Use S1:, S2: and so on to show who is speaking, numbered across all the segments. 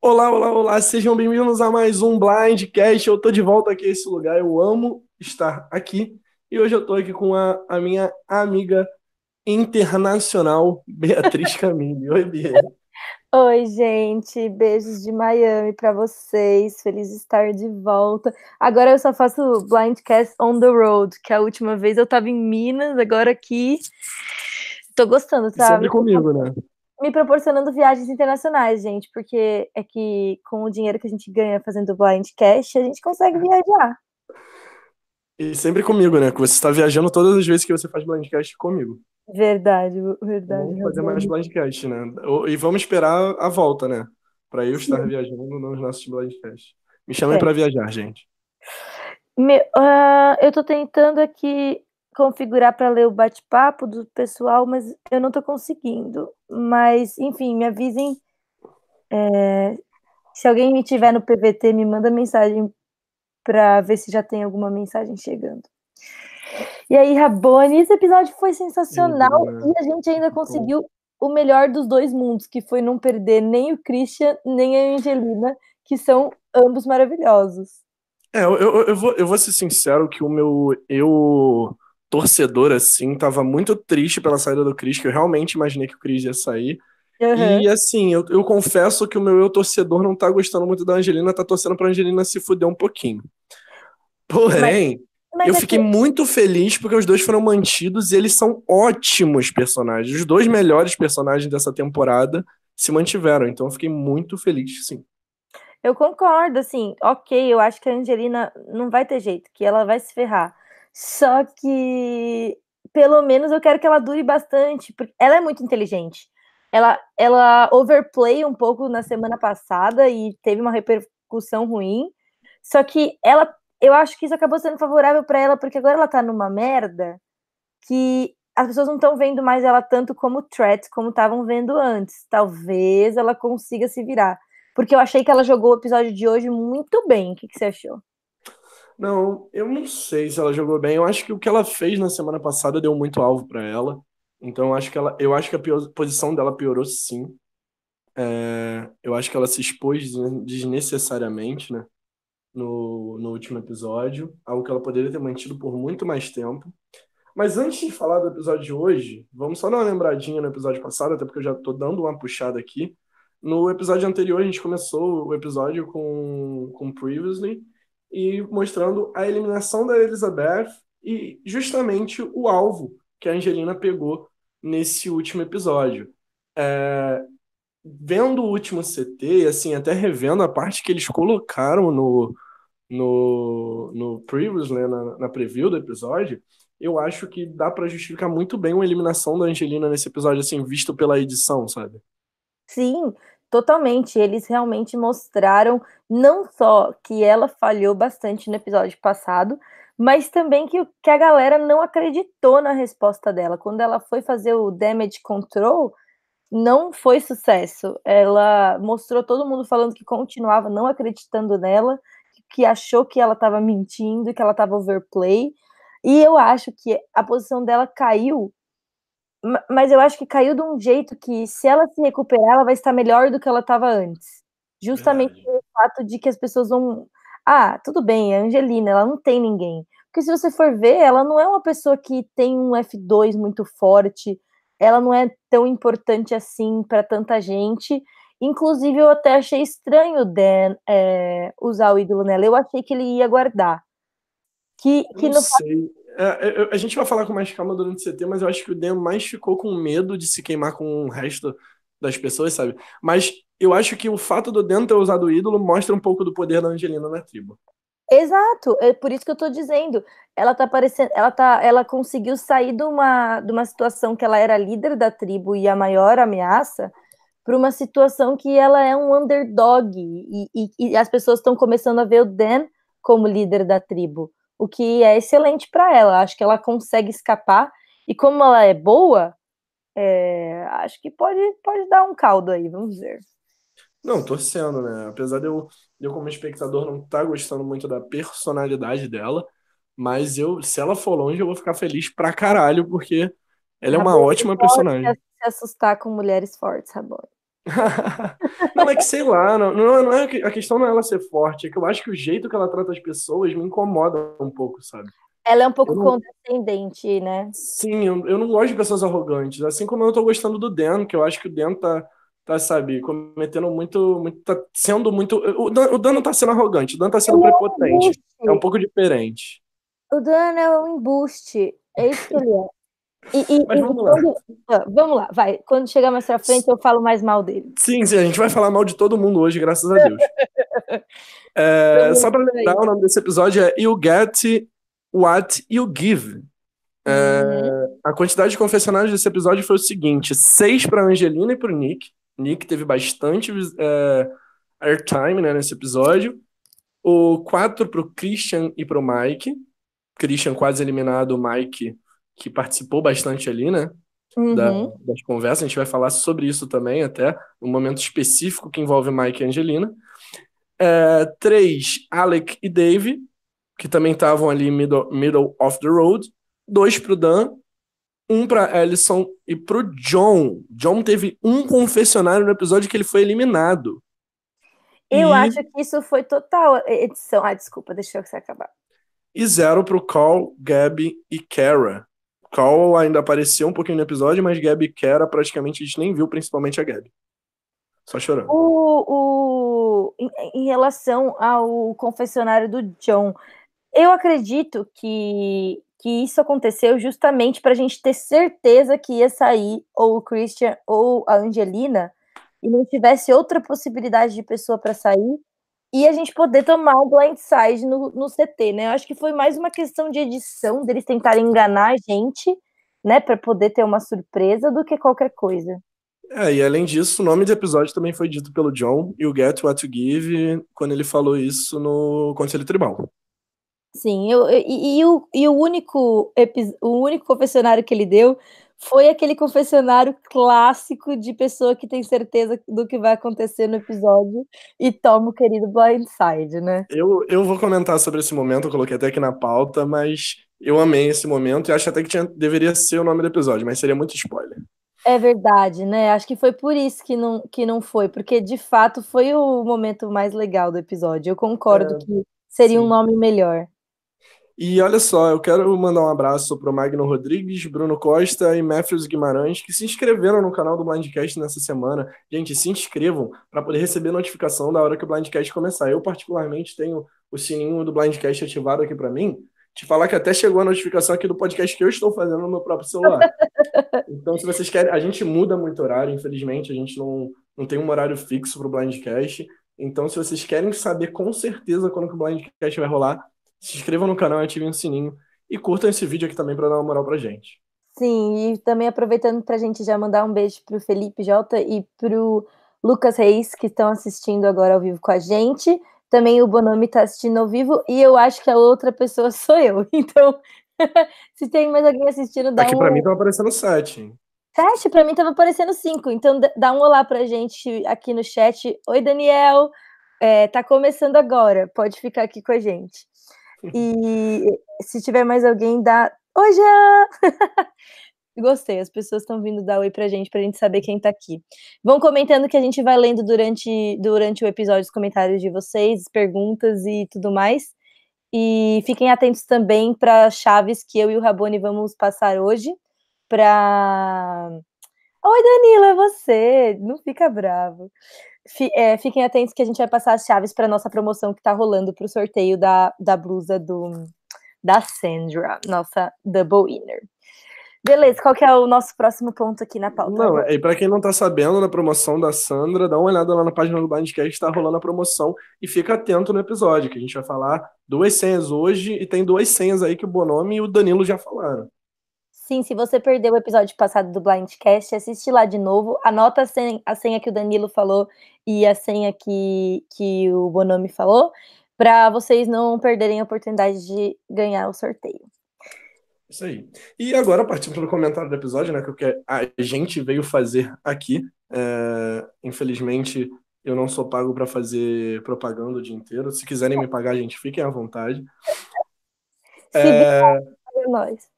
S1: Olá, olá, olá, sejam bem-vindos a mais um Blindcast. Eu tô de volta aqui a esse lugar, eu amo estar aqui. E hoje eu tô aqui com a, a minha amiga internacional, Beatriz Camille. Oi, Bia.
S2: Oi, gente, beijos de Miami para vocês. Feliz de estar de volta. Agora eu só faço Blindcast on the road, que a última vez eu tava em Minas, agora aqui. Tô gostando, sabe?
S1: Sempre comigo, né?
S2: Me proporcionando viagens internacionais, gente, porque é que com o dinheiro que a gente ganha fazendo blind cash, a gente consegue viajar.
S1: E sempre comigo, né? Que você está viajando todas as vezes que você faz blindcast comigo.
S2: Verdade, verdade.
S1: Vamos fazer mais blindcast, né? E vamos esperar a volta, né? Para eu estar Sim. viajando nos nossos blindcasts. Me chamem é. para viajar, gente.
S2: Me, uh, eu tô tentando aqui configurar para ler o bate-papo do pessoal, mas eu não estou conseguindo. Mas, enfim, me avisem. É, se alguém me tiver no PVT, me manda mensagem para ver se já tem alguma mensagem chegando. E aí, Rabone, esse episódio foi sensacional e a gente ainda conseguiu o melhor dos dois mundos, que foi não perder nem o Christian, nem a Angelina, que são ambos maravilhosos.
S1: É, eu, eu, eu, vou, eu vou ser sincero que o meu eu torcedor, assim, tava muito triste pela saída do Chris, que eu realmente imaginei que o Chris ia sair. Uhum. E assim, eu, eu confesso que o meu eu torcedor não tá gostando muito da Angelina, tá torcendo pra Angelina se fuder um pouquinho. Porém, mas, mas eu é fiquei que... muito feliz porque os dois foram mantidos e eles são ótimos personagens. Os dois melhores personagens dessa temporada se mantiveram, então eu fiquei muito feliz, sim.
S2: Eu concordo, assim, ok, eu acho que a Angelina não vai ter jeito, que ela vai se ferrar. Só que pelo menos eu quero que ela dure bastante, porque ela é muito inteligente. Ela, ela overplay um pouco na semana passada e teve uma repercussão ruim. Só que ela, eu acho que isso acabou sendo favorável para ela, porque agora ela tá numa merda que as pessoas não estão vendo mais ela tanto como threat, como estavam vendo antes. Talvez ela consiga se virar. Porque eu achei que ela jogou o episódio de hoje muito bem. O que, que você achou?
S1: Não, eu não sei se ela jogou bem. Eu acho que o que ela fez na semana passada deu muito alvo para ela. Então eu acho que ela, eu acho que a posição dela piorou sim. É, eu acho que ela se expôs desnecessariamente, né? No, no último episódio, algo que ela poderia ter mantido por muito mais tempo. Mas antes de falar do episódio de hoje, vamos só dar uma lembradinha no episódio passado, até porque eu já tô dando uma puxada aqui. No episódio anterior, a gente começou o episódio com, com Previously, e mostrando a eliminação da Elizabeth e justamente o alvo que a Angelina pegou nesse último episódio. É, vendo o último CT, assim, até revendo a parte que eles colocaram no, no, no Previous, né, na, na preview do episódio, eu acho que dá para justificar muito bem a eliminação da Angelina nesse episódio, assim, visto pela edição, sabe?
S2: Sim, Totalmente, eles realmente mostraram não só que ela falhou bastante no episódio passado, mas também que, que a galera não acreditou na resposta dela. Quando ela foi fazer o damage control, não foi sucesso. Ela mostrou todo mundo falando que continuava não acreditando nela, que achou que ela estava mentindo, que ela estava overplay. E eu acho que a posição dela caiu mas eu acho que caiu de um jeito que, se ela se recuperar, ela vai estar melhor do que ela estava antes. Justamente pelo fato de que as pessoas vão. Ah, tudo bem, a Angelina, ela não tem ninguém. Porque se você for ver, ela não é uma pessoa que tem um F2 muito forte, ela não é tão importante assim para tanta gente. Inclusive, eu até achei estranho o Dan é, usar o ídolo nela. Eu achei que ele ia guardar.
S1: Que, que não sei. É, a gente vai falar com mais calma durante o CT, mas eu acho que o Dan mais ficou com medo de se queimar com o resto das pessoas, sabe? Mas eu acho que o fato do Dan ter usado o ídolo mostra um pouco do poder da Angelina na tribo.
S2: Exato, é por isso que eu tô dizendo. Ela tá parecendo, ela tá, ela conseguiu sair de uma, de uma situação que ela era líder da tribo e a maior ameaça para uma situação que ela é um underdog e, e, e as pessoas estão começando a ver o Dan como líder da tribo o que é excelente para ela. Acho que ela consegue escapar e como ela é boa, é, acho que pode, pode dar um caldo aí, vamos ver.
S1: Não, torcendo, né? Apesar de eu, eu como espectador, não estar tá gostando muito da personalidade dela, mas eu, se ela for longe, eu vou ficar feliz pra caralho, porque ela é uma ótima personagem.
S2: Se assustar com mulheres fortes, Rabone.
S1: Não, é que sei lá, não, não, não é, a questão não é ela ser forte, é que eu acho que o jeito que ela trata as pessoas me incomoda um pouco, sabe?
S2: Ela é um pouco não... condescendente, né?
S1: Sim, eu, eu, não gosto de pessoas arrogantes. Assim como eu tô gostando do Dan, que eu acho que o Dan tá, tá sabe, cometendo muito. muito tá sendo muito. O Dan, o Dan não tá sendo arrogante, o Dan tá sendo ele prepotente. É um, é um pouco diferente.
S2: O Dan é um embuste. É isso que ele é. E, e,
S1: Mas vamos lá. Quando,
S2: ah, vamos lá, vai. Quando chegar mais pra frente, eu falo mais mal dele.
S1: Sim, sim, a gente vai falar mal de todo mundo hoje, graças a Deus. é, só pra lembrar, o nome desse episódio é You Get What You Give. É, uhum. A quantidade de confessionários desse episódio foi o seguinte: seis para Angelina e para o Nick. Nick teve bastante é, airtime né, nesse episódio. O quatro para o Christian e para o Mike. Christian quase eliminado, o Mike que participou bastante ali, né? Uhum. Da, das conversas. A gente vai falar sobre isso também, até um momento específico que envolve Mike e Angelina. É, três, Alec e Dave, que também estavam ali middle, middle of the road. Dois para o Dan, um para Ellison e para o John. John teve um confessionário no episódio que ele foi eliminado.
S2: Eu e... acho que isso foi total edição. Ah, desculpa, deixa eu você acabar.
S1: E zero para o Carl, Gabby e Kara. Call ainda apareceu um pouquinho no episódio, mas Gabi Kera praticamente a gente nem viu, principalmente a Gabi. Só chorando.
S2: O, o, em, em relação ao confessionário do John, eu acredito que, que isso aconteceu justamente para a gente ter certeza que ia sair ou o Christian ou a Angelina e não tivesse outra possibilidade de pessoa para sair e a gente poder tomar o blindside no, no CT, né? Eu acho que foi mais uma questão de edição, deles tentarem enganar a gente, né, para poder ter uma surpresa do que qualquer coisa.
S1: É, e além disso, o nome do episódio também foi dito pelo John, e o Get What to Give, quando ele falou isso no Conselho Tribal.
S2: Sim, eu, e, e, o, e o, único, o único confessionário que ele deu foi aquele confessionário clássico de pessoa que tem certeza do que vai acontecer no episódio e toma o querido blindside, né?
S1: Eu, eu vou comentar sobre esse momento, eu coloquei até aqui na pauta, mas eu amei esse momento e acho até que tinha, deveria ser o nome do episódio, mas seria muito spoiler.
S2: É verdade, né? Acho que foi por isso que não, que não foi, porque de fato foi o momento mais legal do episódio. Eu concordo é, que seria sim. um nome melhor.
S1: E olha só, eu quero mandar um abraço para o Magno Rodrigues, Bruno Costa e Matthews Guimarães, que se inscreveram no canal do Blindcast nessa semana. Gente, se inscrevam para poder receber notificação da hora que o Blindcast começar. Eu, particularmente, tenho o sininho do Blindcast ativado aqui para mim. Te falar que até chegou a notificação aqui do podcast que eu estou fazendo no meu próprio celular. Então, se vocês querem, a gente muda muito horário, infelizmente, a gente não, não tem um horário fixo para o Blindcast. Então, se vocês querem saber com certeza quando que o Blindcast vai rolar, se inscrevam no canal, ativem o sininho e curtam esse vídeo aqui também para dar uma moral pra gente.
S2: Sim, e também aproveitando para a gente já mandar um beijo pro Felipe Jota e pro Lucas Reis, que estão assistindo agora ao vivo com a gente. Também o Bonomi está assistindo ao vivo e eu acho que a outra pessoa sou eu. Então, se tem mais alguém assistindo, dá
S1: Aqui
S2: um...
S1: para mim tava aparecendo sete.
S2: Sete? Para mim tava aparecendo cinco. Então, dá um olá pra gente aqui no chat. Oi, Daniel. É, tá começando agora. Pode ficar aqui com a gente. E se tiver mais alguém, dá. Oi, Jean! Gostei, as pessoas estão vindo dar oi pra gente, pra gente saber quem tá aqui. Vão comentando que a gente vai lendo durante, durante o episódio os comentários de vocês, perguntas e tudo mais. E fiquem atentos também para chaves que eu e o Rabone vamos passar hoje. Pra. Oi, Danilo, é você! Não fica bravo é, fiquem atentos que a gente vai passar as chaves para nossa promoção que está rolando para o sorteio da, da blusa do, da Sandra, nossa double winner. Beleza, qual que é o nosso próximo ponto aqui na pauta?
S1: Não, e para quem não tá sabendo, na promoção da Sandra, dá uma olhada lá na página do Blindcast, está rolando a promoção e fica atento no episódio, que a gente vai falar duas senhas hoje e tem duas senhas aí que o Bonomi e o Danilo já falaram.
S2: Sim, se você perdeu o episódio passado do Blindcast, assiste lá de novo, anota a senha, a senha que o Danilo falou e a senha que, que o Bonomi falou, para vocês não perderem a oportunidade de ganhar o sorteio.
S1: Isso aí. E agora, partindo pelo comentário do episódio, né, que a gente veio fazer aqui, é, infelizmente eu não sou pago para fazer propaganda o dia inteiro. Se quiserem me pagar, gente, fiquem à vontade.
S2: Se é... nós.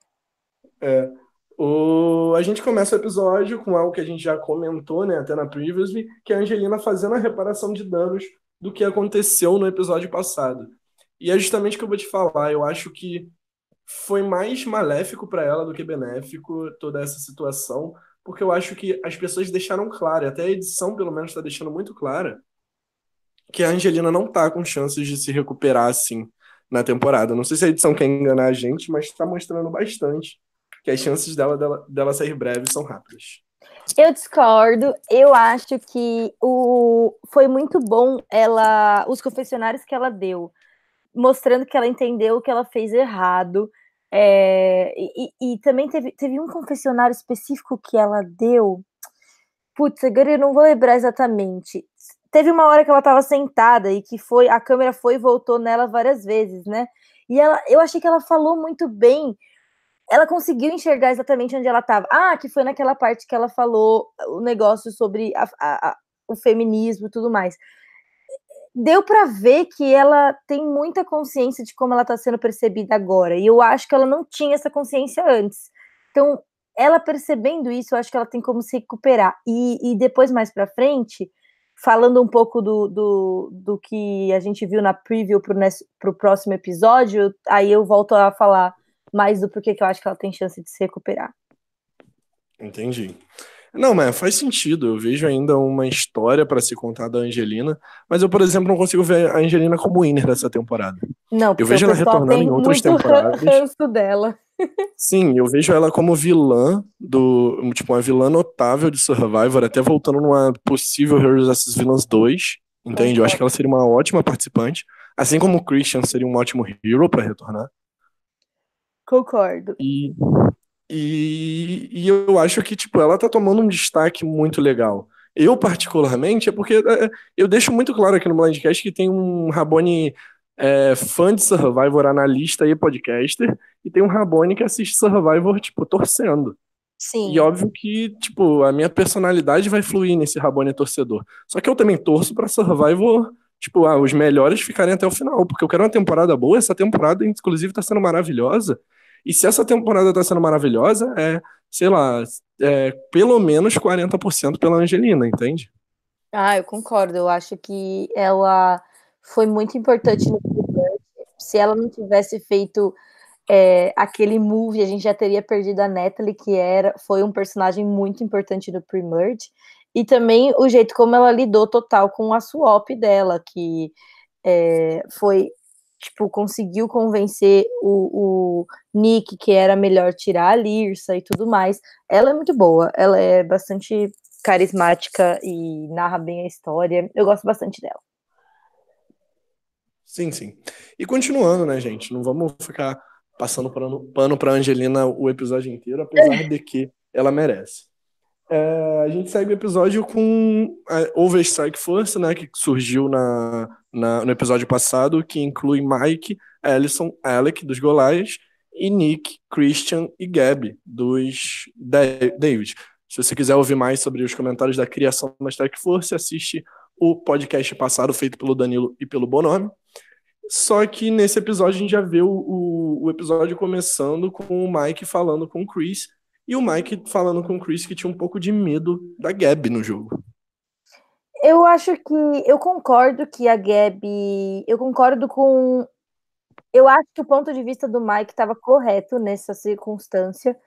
S1: É, O... A gente começa o episódio com algo que a gente já comentou, né, até na previously, que é a Angelina fazendo a reparação de danos do que aconteceu no episódio passado. E é justamente o que eu vou te falar. Eu acho que foi mais maléfico para ela do que benéfico toda essa situação, porque eu acho que as pessoas deixaram claro, até a edição pelo menos está deixando muito clara, que a Angelina não tá com chances de se recuperar assim na temporada. Não sei se a edição quer enganar a gente, mas está mostrando bastante que as chances dela, dela, dela sair breve são rápidas.
S2: Eu discordo. Eu acho que o foi muito bom ela os confessionários que ela deu, mostrando que ela entendeu o que ela fez errado. É, e, e, também teve, teve um confessionário específico que ela deu. Putz, agora eu não vou lembrar exatamente. Teve uma hora que ela estava sentada e que foi a câmera foi e voltou nela várias vezes, né? E ela, eu achei que ela falou muito bem ela conseguiu enxergar exatamente onde ela estava. Ah, que foi naquela parte que ela falou o negócio sobre a, a, a, o feminismo e tudo mais. Deu para ver que ela tem muita consciência de como ela está sendo percebida agora. E eu acho que ela não tinha essa consciência antes. Então, ela percebendo isso, eu acho que ela tem como se recuperar. E, e depois, mais para frente, falando um pouco do, do, do que a gente viu na preview para o próximo episódio, aí eu volto a falar mais do porquê que eu acho que ela tem chance de se recuperar.
S1: Entendi. Não, mas faz sentido. Eu vejo ainda uma história para se contar da Angelina, mas eu, por exemplo, não consigo ver a Angelina como winner dessa temporada.
S2: Não,
S1: eu vejo ela retornando em outras temporadas.
S2: Ranço dela.
S1: Sim, eu vejo ela como vilã do, tipo, uma vilã notável de Survivor, até voltando numa possível Heroes vs Villains 2, entende? Eu acho que ela seria uma ótima participante, assim como o Christian seria um ótimo hero para retornar.
S2: Concordo.
S1: E, e, e, eu acho que, tipo, ela tá tomando um destaque muito legal. Eu, particularmente, é porque é, eu deixo muito claro aqui no Blindcast que tem um Rabone é, fã de Survivor, analista e podcaster, e tem um Rabone que assiste Survivor, tipo, torcendo.
S2: Sim.
S1: E óbvio que, tipo, a minha personalidade vai fluir nesse Rabone torcedor. Só que eu também torço pra Survivor, tipo, ah, os melhores ficarem até o final, porque eu quero uma temporada boa, essa temporada, inclusive, tá sendo maravilhosa. E se essa temporada tá sendo maravilhosa, é, sei lá, é, pelo menos 40% pela Angelina, entende?
S2: Ah, eu concordo. Eu acho que ela foi muito importante no Se ela não tivesse feito é, aquele move, a gente já teria perdido a Natalie, que era, foi um personagem muito importante no pre-merge. E também o jeito como ela lidou total com a swap dela, que é, foi tipo, conseguiu convencer o, o, Nick que era melhor tirar a Lirsa e tudo mais. Ela é muito boa, ela é bastante carismática e narra bem a história. Eu gosto bastante dela.
S1: Sim, sim. E continuando, né, gente? Não vamos ficar passando pano, pra Angelina o episódio inteiro, apesar de que ela merece. É, a gente segue o episódio com a Overstrike Force, né, que surgiu na, na, no episódio passado, que inclui Mike, Ellison, Alec, dos Golias, e Nick, Christian e Gabby, dos David. Se você quiser ouvir mais sobre os comentários da criação da Strike Force, assiste o podcast passado feito pelo Danilo e pelo Bonome. Só que nesse episódio a gente já vê o, o, o episódio começando com o Mike falando com o Chris, e o Mike falando com o Chris que tinha um pouco de medo da Gabi no jogo.
S2: Eu acho que eu concordo que a Gabi. Eu concordo com. Eu acho que o ponto de vista do Mike estava correto nessa circunstância.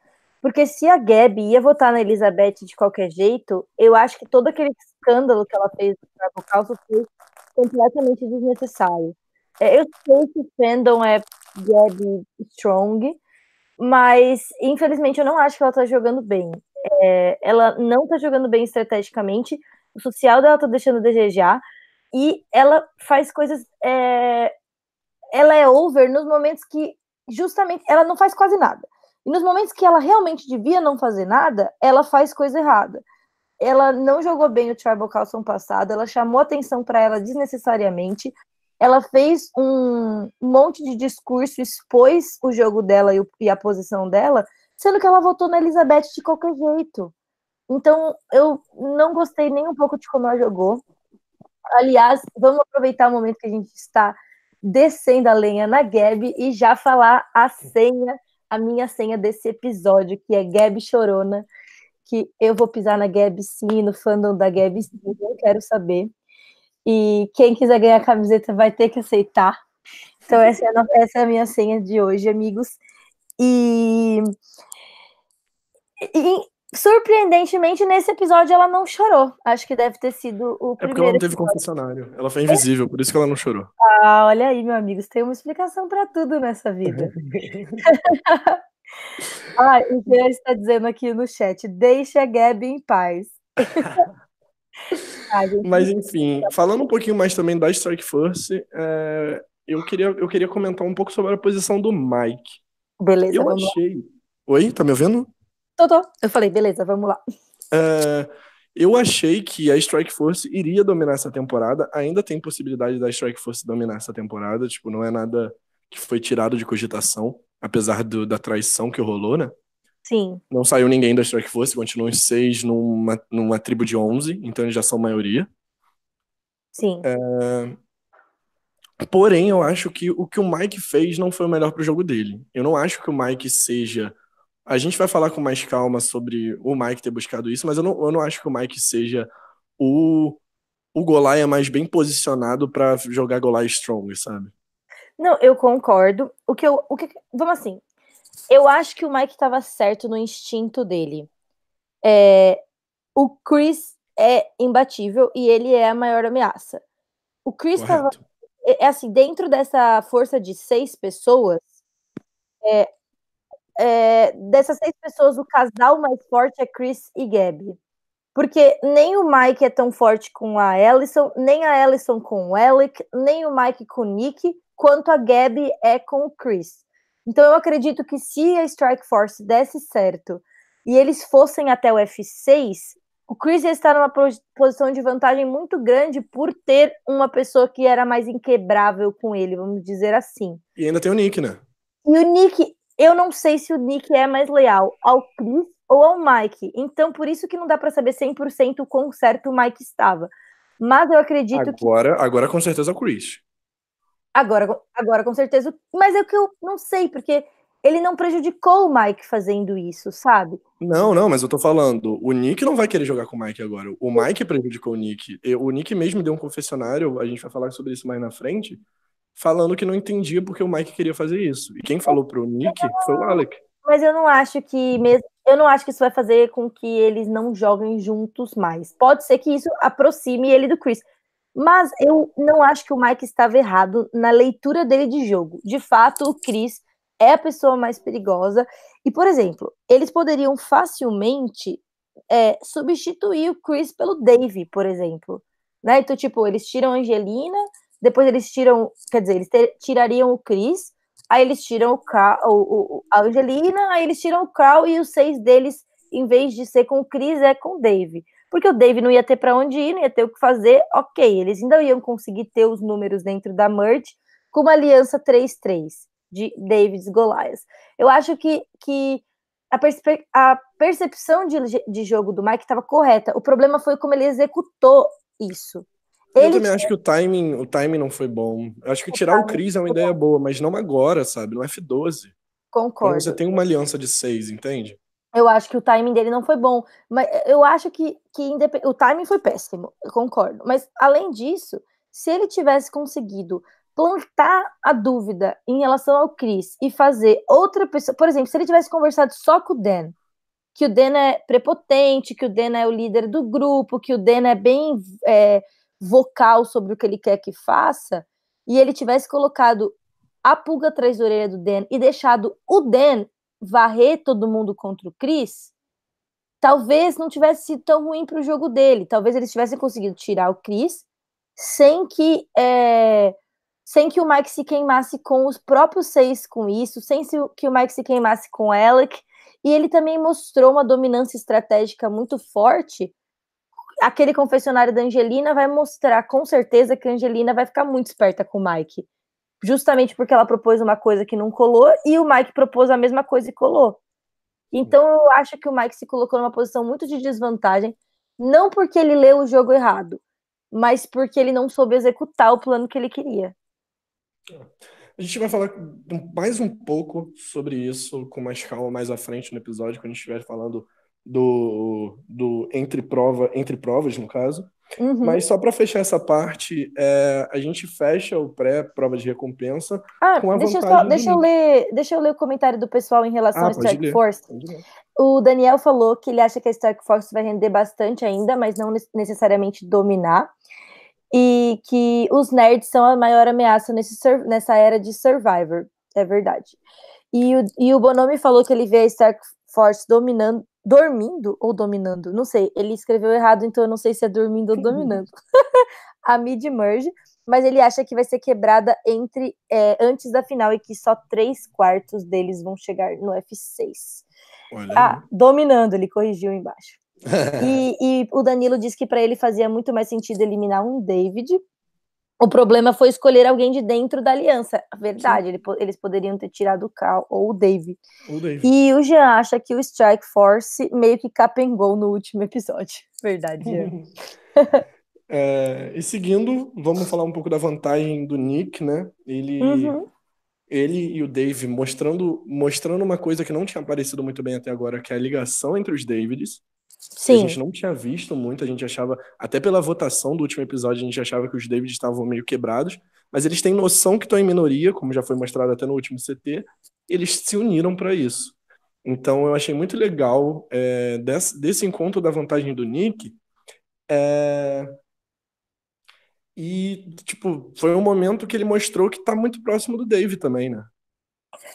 S2: Porque se a Gabi ia votar na Elizabeth de qualquer jeito, eu acho que todo aquele escândalo que ela fez no causa foi completamente desnecessário. É, eu sei que o fandom é Gabi Strong, mas infelizmente eu não acho que ela tá jogando bem. É, ela não tá jogando bem estrategicamente, o social dela tá deixando a desejar, e ela faz coisas. É, ela é over nos momentos que justamente ela não faz quase nada. E nos momentos que ela realmente devia não fazer nada, ela faz coisa errada. Ela não jogou bem o Tribal Council passado, ela chamou atenção para ela desnecessariamente ela fez um monte de discurso, expôs o jogo dela e, a posição dela, sendo que ela votou na Elizabeth de qualquer jeito. Então, eu não gostei nem um pouco de como ela jogou. Aliás, vamos aproveitar o momento que a gente está descendo a lenha na Gabi e já falar a senha, a minha senha desse episódio, que é Gabi Chorona, que eu vou pisar na Gabi sim, no fandom da Gabi sim, eu quero saber. E quem quiser ganhar a camiseta vai ter que aceitar. Então, essa é a, essa é a minha senha de hoje, amigos. E, e, surpreendentemente, nesse episódio ela não chorou. Acho que deve ter sido o primeiro. É
S1: porque ela não teve episódio. confessionário. Ela foi invisível, por isso que ela não chorou.
S2: Ah, olha aí, meu amigo, tem uma explicação para tudo nessa vida. ah, o Jean está dizendo aqui no chat: deixe a Gabi em paz.
S1: ah, Mas enfim, falando um pouquinho mais também da Strike Force, é, eu, queria, eu queria comentar um pouco sobre a posição do Mike.
S2: Beleza,
S1: eu achei. Lá. Oi, tá me ouvindo?
S2: Tô, tô. Eu falei, beleza, vamos lá.
S1: É, eu achei que a Strike Force iria dominar essa temporada. Ainda tem possibilidade da Strike Force dominar essa temporada. Tipo, não é nada que foi tirado de cogitação, apesar do, da traição que rolou, né?
S2: Sim.
S1: Não saiu ninguém da Strike Force, continuam em seis numa, numa tribo de 11, então eles já são maioria.
S2: Sim.
S1: É... Porém, eu acho que o que o Mike fez não foi o melhor pro jogo dele. Eu não acho que o Mike seja a gente vai falar com mais calma sobre o Mike ter buscado isso, mas eu não, eu não acho que o Mike seja o, o Golaia mais bem posicionado para jogar Golaia Strong, sabe?
S2: Não, eu concordo. O que eu. O que, vamos assim. Eu acho que o Mike estava certo no instinto dele. É, o Chris é imbatível e ele é a maior ameaça. O Chris estava. É, é, assim, dentro dessa força de seis pessoas, é, é, dessas seis pessoas, o casal mais forte é Chris e Gabby. Porque nem o Mike é tão forte com a Ellison, nem a Ellison com o Alec, nem o Mike com o Nick, quanto a Gabby é com o Chris. Então eu acredito que se a Strike Force desse certo e eles fossem até o F6, o Chris ia estar numa posição de vantagem muito grande por ter uma pessoa que era mais inquebrável com ele, vamos dizer assim.
S1: E ainda tem o Nick, né?
S2: E o Nick, eu não sei se o Nick é mais leal ao Chris ou ao Mike. Então, por isso que não dá para saber 100% o quão certo o Mike estava. Mas eu acredito
S1: agora,
S2: que.
S1: Agora, com certeza, o Chris.
S2: Agora, agora, com certeza. Mas é o que eu não sei, porque ele não prejudicou o Mike fazendo isso, sabe?
S1: Não, não, mas eu tô falando, o Nick não vai querer jogar com o Mike agora. O Mike prejudicou o Nick. O Nick mesmo deu um confessionário, a gente vai falar sobre isso mais na frente falando que não entendia porque o Mike queria fazer isso. E quem falou pro Nick foi o Alec.
S2: Mas eu não acho que mesmo. Eu não acho que isso vai fazer com que eles não joguem juntos mais. Pode ser que isso aproxime ele do Chris. Mas eu não acho que o Mike estava errado na leitura dele de jogo. De fato, o Chris é a pessoa mais perigosa. E, por exemplo, eles poderiam facilmente é, substituir o Chris pelo Dave, por exemplo. Né? Então, tipo, eles tiram a Angelina, depois eles tiram, quer dizer, eles ter, tirariam o Chris, aí eles tiram o, o, o, a Angelina, aí eles tiram o Carl e os seis deles, em vez de ser com o Chris, é com o Dave. Porque o Dave não ia ter para onde ir, não ia ter o que fazer, ok, eles ainda iam conseguir ter os números dentro da merge com uma aliança 3-3 de Davids Goliath. Eu acho que, que a, perspe a percepção de, de jogo do Mike estava correta. O problema foi como ele executou isso.
S1: Ele... Eu também acho que o timing, o timing não foi bom. Eu acho que tirar o, o Chris é uma ideia boa, mas não agora, sabe? No F12.
S2: Concordo.
S1: Quando você tem uma aliança de seis, entende?
S2: Eu acho que o timing dele não foi bom. Mas eu acho que, que independ... o timing foi péssimo, eu concordo. Mas, além disso, se ele tivesse conseguido plantar a dúvida em relação ao Chris e fazer outra pessoa. Por exemplo, se ele tivesse conversado só com o Dan, que o Dan é prepotente, que o Dan é o líder do grupo, que o Dan é bem. É, vocal sobre o que ele quer que faça, e ele tivesse colocado a pulga atrás da orelha do Dan e deixado o Dan varrer todo mundo contra o Chris, talvez não tivesse sido tão ruim para o jogo dele. Talvez eles tivessem conseguido tirar o Chris sem que é, sem que o Mike se queimasse com os próprios seis com isso, sem que o Mike se queimasse com o Alec. E ele também mostrou uma dominância estratégica muito forte aquele confessionário da Angelina vai mostrar com certeza que a Angelina vai ficar muito esperta com o Mike. Justamente porque ela propôs uma coisa que não colou e o Mike propôs a mesma coisa e colou. Então eu acho que o Mike se colocou numa posição muito de desvantagem, não porque ele leu o jogo errado, mas porque ele não soube executar o plano que ele queria.
S1: A gente vai falar mais um pouco sobre isso com mais calma mais à frente no episódio, quando a gente estiver falando do, do entre prova, entre provas, no caso. Uhum. Mas só para fechar essa parte, é, a gente fecha o pré-prova de recompensa
S2: ah, com a deixa vantagem. Eu só, deixa, eu ler, deixa eu ler o comentário do pessoal em relação ah, à Strike. Force. O Daniel falou que ele acha que a Strike Force vai render bastante ainda, mas não necessariamente dominar. E que os nerds são a maior ameaça nesse, nessa era de Survivor. É verdade. E o, e o Bonomi falou que ele vê a Strike Force dominando, dormindo ou dominando, não sei. Ele escreveu errado, então eu não sei se é dormindo ou dominando. a mid-merge, mas ele acha que vai ser quebrada entre é, antes da final e que só três quartos deles vão chegar no F6. Olha ah, dominando, ele corrigiu embaixo. e, e o Danilo disse que para ele fazia muito mais sentido eliminar um David o problema foi escolher alguém de dentro da aliança. Verdade, ele, eles poderiam ter tirado o Cal ou o Dave. o Dave. E o Jean acha que o Strike Force meio que capengou no último episódio. Verdade, Jean.
S1: é, e seguindo, vamos falar um pouco da vantagem do Nick, né? Ele, uhum. ele e o Dave mostrando, mostrando uma coisa que não tinha aparecido muito bem até agora, que é a ligação entre os Davids. Sim. A gente não tinha visto muito, a gente achava, até pela votação do último episódio, a gente achava que os Davids estavam meio quebrados, mas eles têm noção que estão em minoria, como já foi mostrado até no último CT, eles se uniram para isso. Então eu achei muito legal é, desse, desse encontro da vantagem do Nick. É... E, tipo, foi um momento que ele mostrou que tá muito próximo do Dave também, né?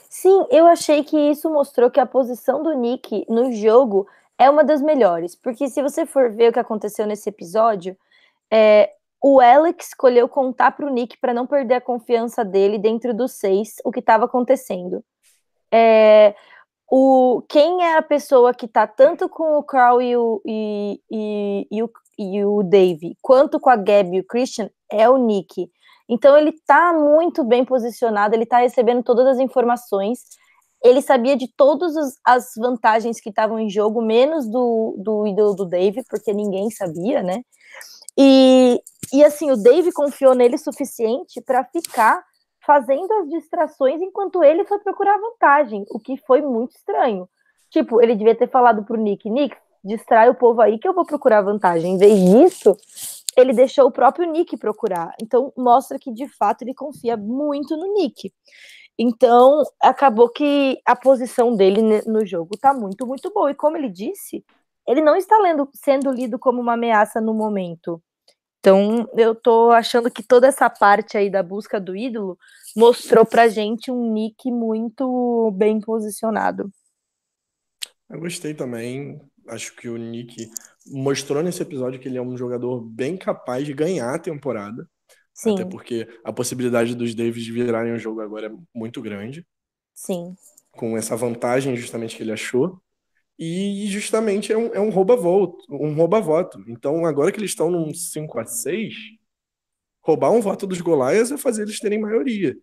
S2: Sim, eu achei que isso mostrou que a posição do Nick no jogo é uma das melhores, porque se você for ver o que aconteceu nesse episódio, é, o Alex escolheu contar para o Nick para não perder a confiança dele dentro dos seis, o que estava acontecendo. É, o, quem é a pessoa que está tanto com o Carl e o, e, e, e, o, e o Dave, quanto com a Gabi e o Christian, é o Nick. Então ele está muito bem posicionado, ele está recebendo todas as informações ele sabia de todas as vantagens que estavam em jogo, menos do, do ídolo do Dave, porque ninguém sabia, né? E, e assim, o Dave confiou nele o suficiente para ficar fazendo as distrações enquanto ele foi procurar vantagem, o que foi muito estranho. Tipo, ele devia ter falado pro Nick, Nick, distrai o povo aí que eu vou procurar vantagem. Em vez disso, ele deixou o próprio Nick procurar. Então, mostra que de fato ele confia muito no Nick. Então, acabou que a posição dele no jogo está muito, muito boa. E como ele disse, ele não está lendo, sendo lido como uma ameaça no momento. Então, eu tô achando que toda essa parte aí da busca do ídolo mostrou pra gente um Nick muito bem posicionado.
S1: Eu gostei também. Acho que o Nick mostrou nesse episódio que ele é um jogador bem capaz de ganhar a temporada. Sim. Até porque a possibilidade dos Davis virarem o jogo agora é muito grande.
S2: Sim.
S1: Com essa vantagem justamente que ele achou. E justamente é um, é um rouba-voto. Um rouba-voto. Então, agora que eles estão num 5 a 6 roubar um voto dos Golaias é fazer eles terem maioria.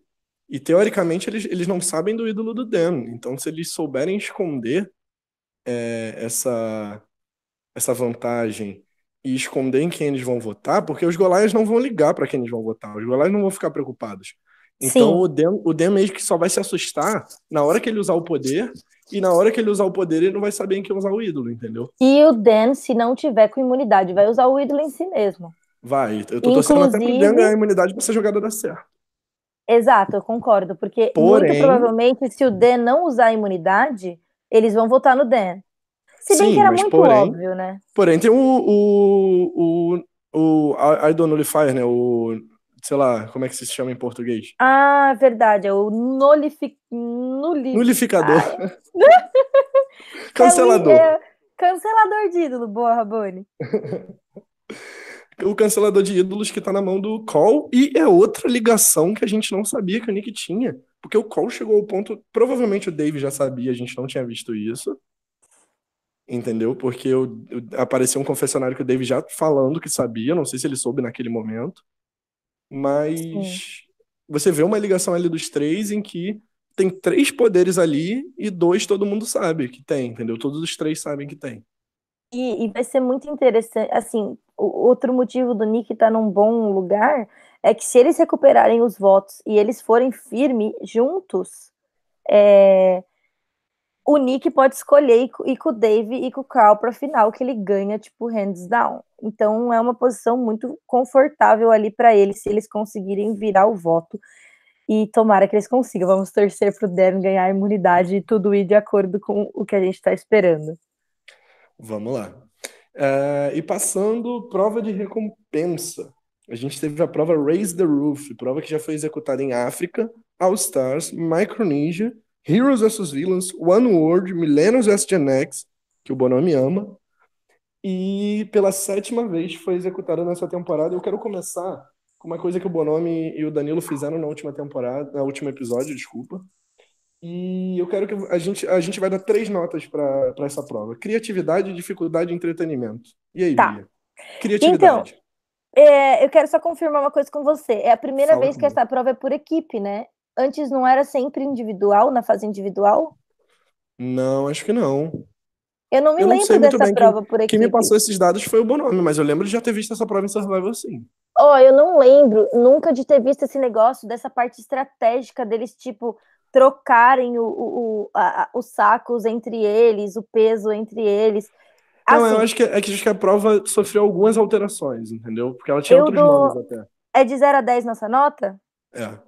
S1: E teoricamente eles, eles não sabem do ídolo do Dan. Então, se eles souberem esconder é, essa, essa vantagem e esconder em quem eles vão votar, porque os Golaias não vão ligar para quem eles vão votar, os Golaias não vão ficar preocupados. Então Sim. o Dan, o meio que só vai se assustar na hora que ele usar o poder, e na hora que ele usar o poder, ele não vai saber em quem usar o ídolo, entendeu?
S2: E o Dan, se não tiver com imunidade, vai usar o ídolo em si mesmo.
S1: Vai, eu tô torcendo até pro Dan ganhar a imunidade pra essa jogada dar certo.
S2: Exato, eu concordo, porque Porém... muito provavelmente, se o Dan não usar a imunidade, eles vão votar no Dan. Se bem Sim, que era muito porém, óbvio, né?
S1: Porém, tem o, o, o, o Idol Nullifier, né? O, sei lá, como é que se chama em português?
S2: Ah, verdade, é o nullifi... Nulli...
S1: Nulificador. cancelador. É, é,
S2: cancelador de ídolo, boa, Rabone.
S1: o cancelador de ídolos que tá na mão do Cole e é outra ligação que a gente não sabia que o Nick tinha. Porque o Cole chegou ao ponto, provavelmente o Dave já sabia, a gente não tinha visto isso entendeu? Porque eu, eu, apareceu um confessionário que o David já falando que sabia, não sei se ele soube naquele momento, mas Sim. você vê uma ligação ali dos três em que tem três poderes ali e dois todo mundo sabe que tem, entendeu? Todos os três sabem que tem.
S2: E, e vai ser muito interessante, assim, o, outro motivo do Nick estar tá num bom lugar é que se eles recuperarem os votos e eles forem firmes juntos, é, o Nick pode escolher ir com o Dave e com o Carl para final, que ele ganha, tipo, hands down. Então é uma posição muito confortável ali para eles, se eles conseguirem virar o voto. E tomara que eles consigam. Vamos torcer para o Dan ganhar a imunidade e tudo ir de acordo com o que a gente está esperando.
S1: Vamos lá. Uh, e passando, prova de recompensa. A gente teve a prova Raise the Roof, prova que já foi executada em África, All Stars, Micronesia, Heroes vs Villains, One World, Millennials vs Gen X, que o Bonomi ama, e pela sétima vez foi executada nessa temporada. Eu quero começar com uma coisa que o Bonomi e o Danilo fizeram na última temporada, no último episódio, desculpa. E eu quero que a gente, a gente vai dar três notas para essa prova: criatividade, dificuldade e entretenimento. E aí,
S2: tá.
S1: Bia? Criatividade.
S2: Então, é, eu quero só confirmar uma coisa com você. É a primeira Fala vez comigo. que essa prova é por equipe, né? Antes não era sempre individual, na fase individual?
S1: Não, acho que não.
S2: Eu não me eu lembro não dessa prova por equipe.
S1: Quem me passou esses dados foi o Bonomi, mas eu lembro de já ter visto essa prova em Survival sim.
S2: Ó, oh, eu não lembro nunca de ter visto esse negócio dessa parte estratégica deles, tipo, trocarem o, o, a, os sacos entre eles, o peso entre eles.
S1: Não, assim, eu acho que, é que, acho que a prova sofreu algumas alterações, entendeu? Porque ela tinha outros dou... nomes até.
S2: É de 0 a 10 nossa nota?
S1: É.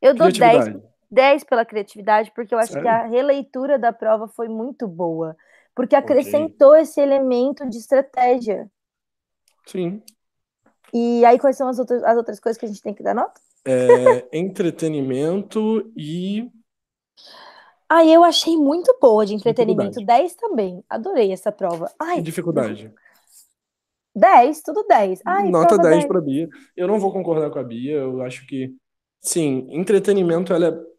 S2: Eu dou 10, 10 pela criatividade, porque eu acho Sério? que a releitura da prova foi muito boa. Porque acrescentou okay. esse elemento de estratégia.
S1: Sim.
S2: E aí, quais são as outras, as outras coisas que a gente tem que dar nota?
S1: É, entretenimento e.
S2: Ah, eu achei muito boa de entretenimento. 10 também. Adorei essa prova. Ai,
S1: e dificuldade?
S2: 10, tudo 10. Ai,
S1: Nota 10, 10 para Bia. Eu não vou concordar com a Bia. Eu acho que, sim, entretenimento ela é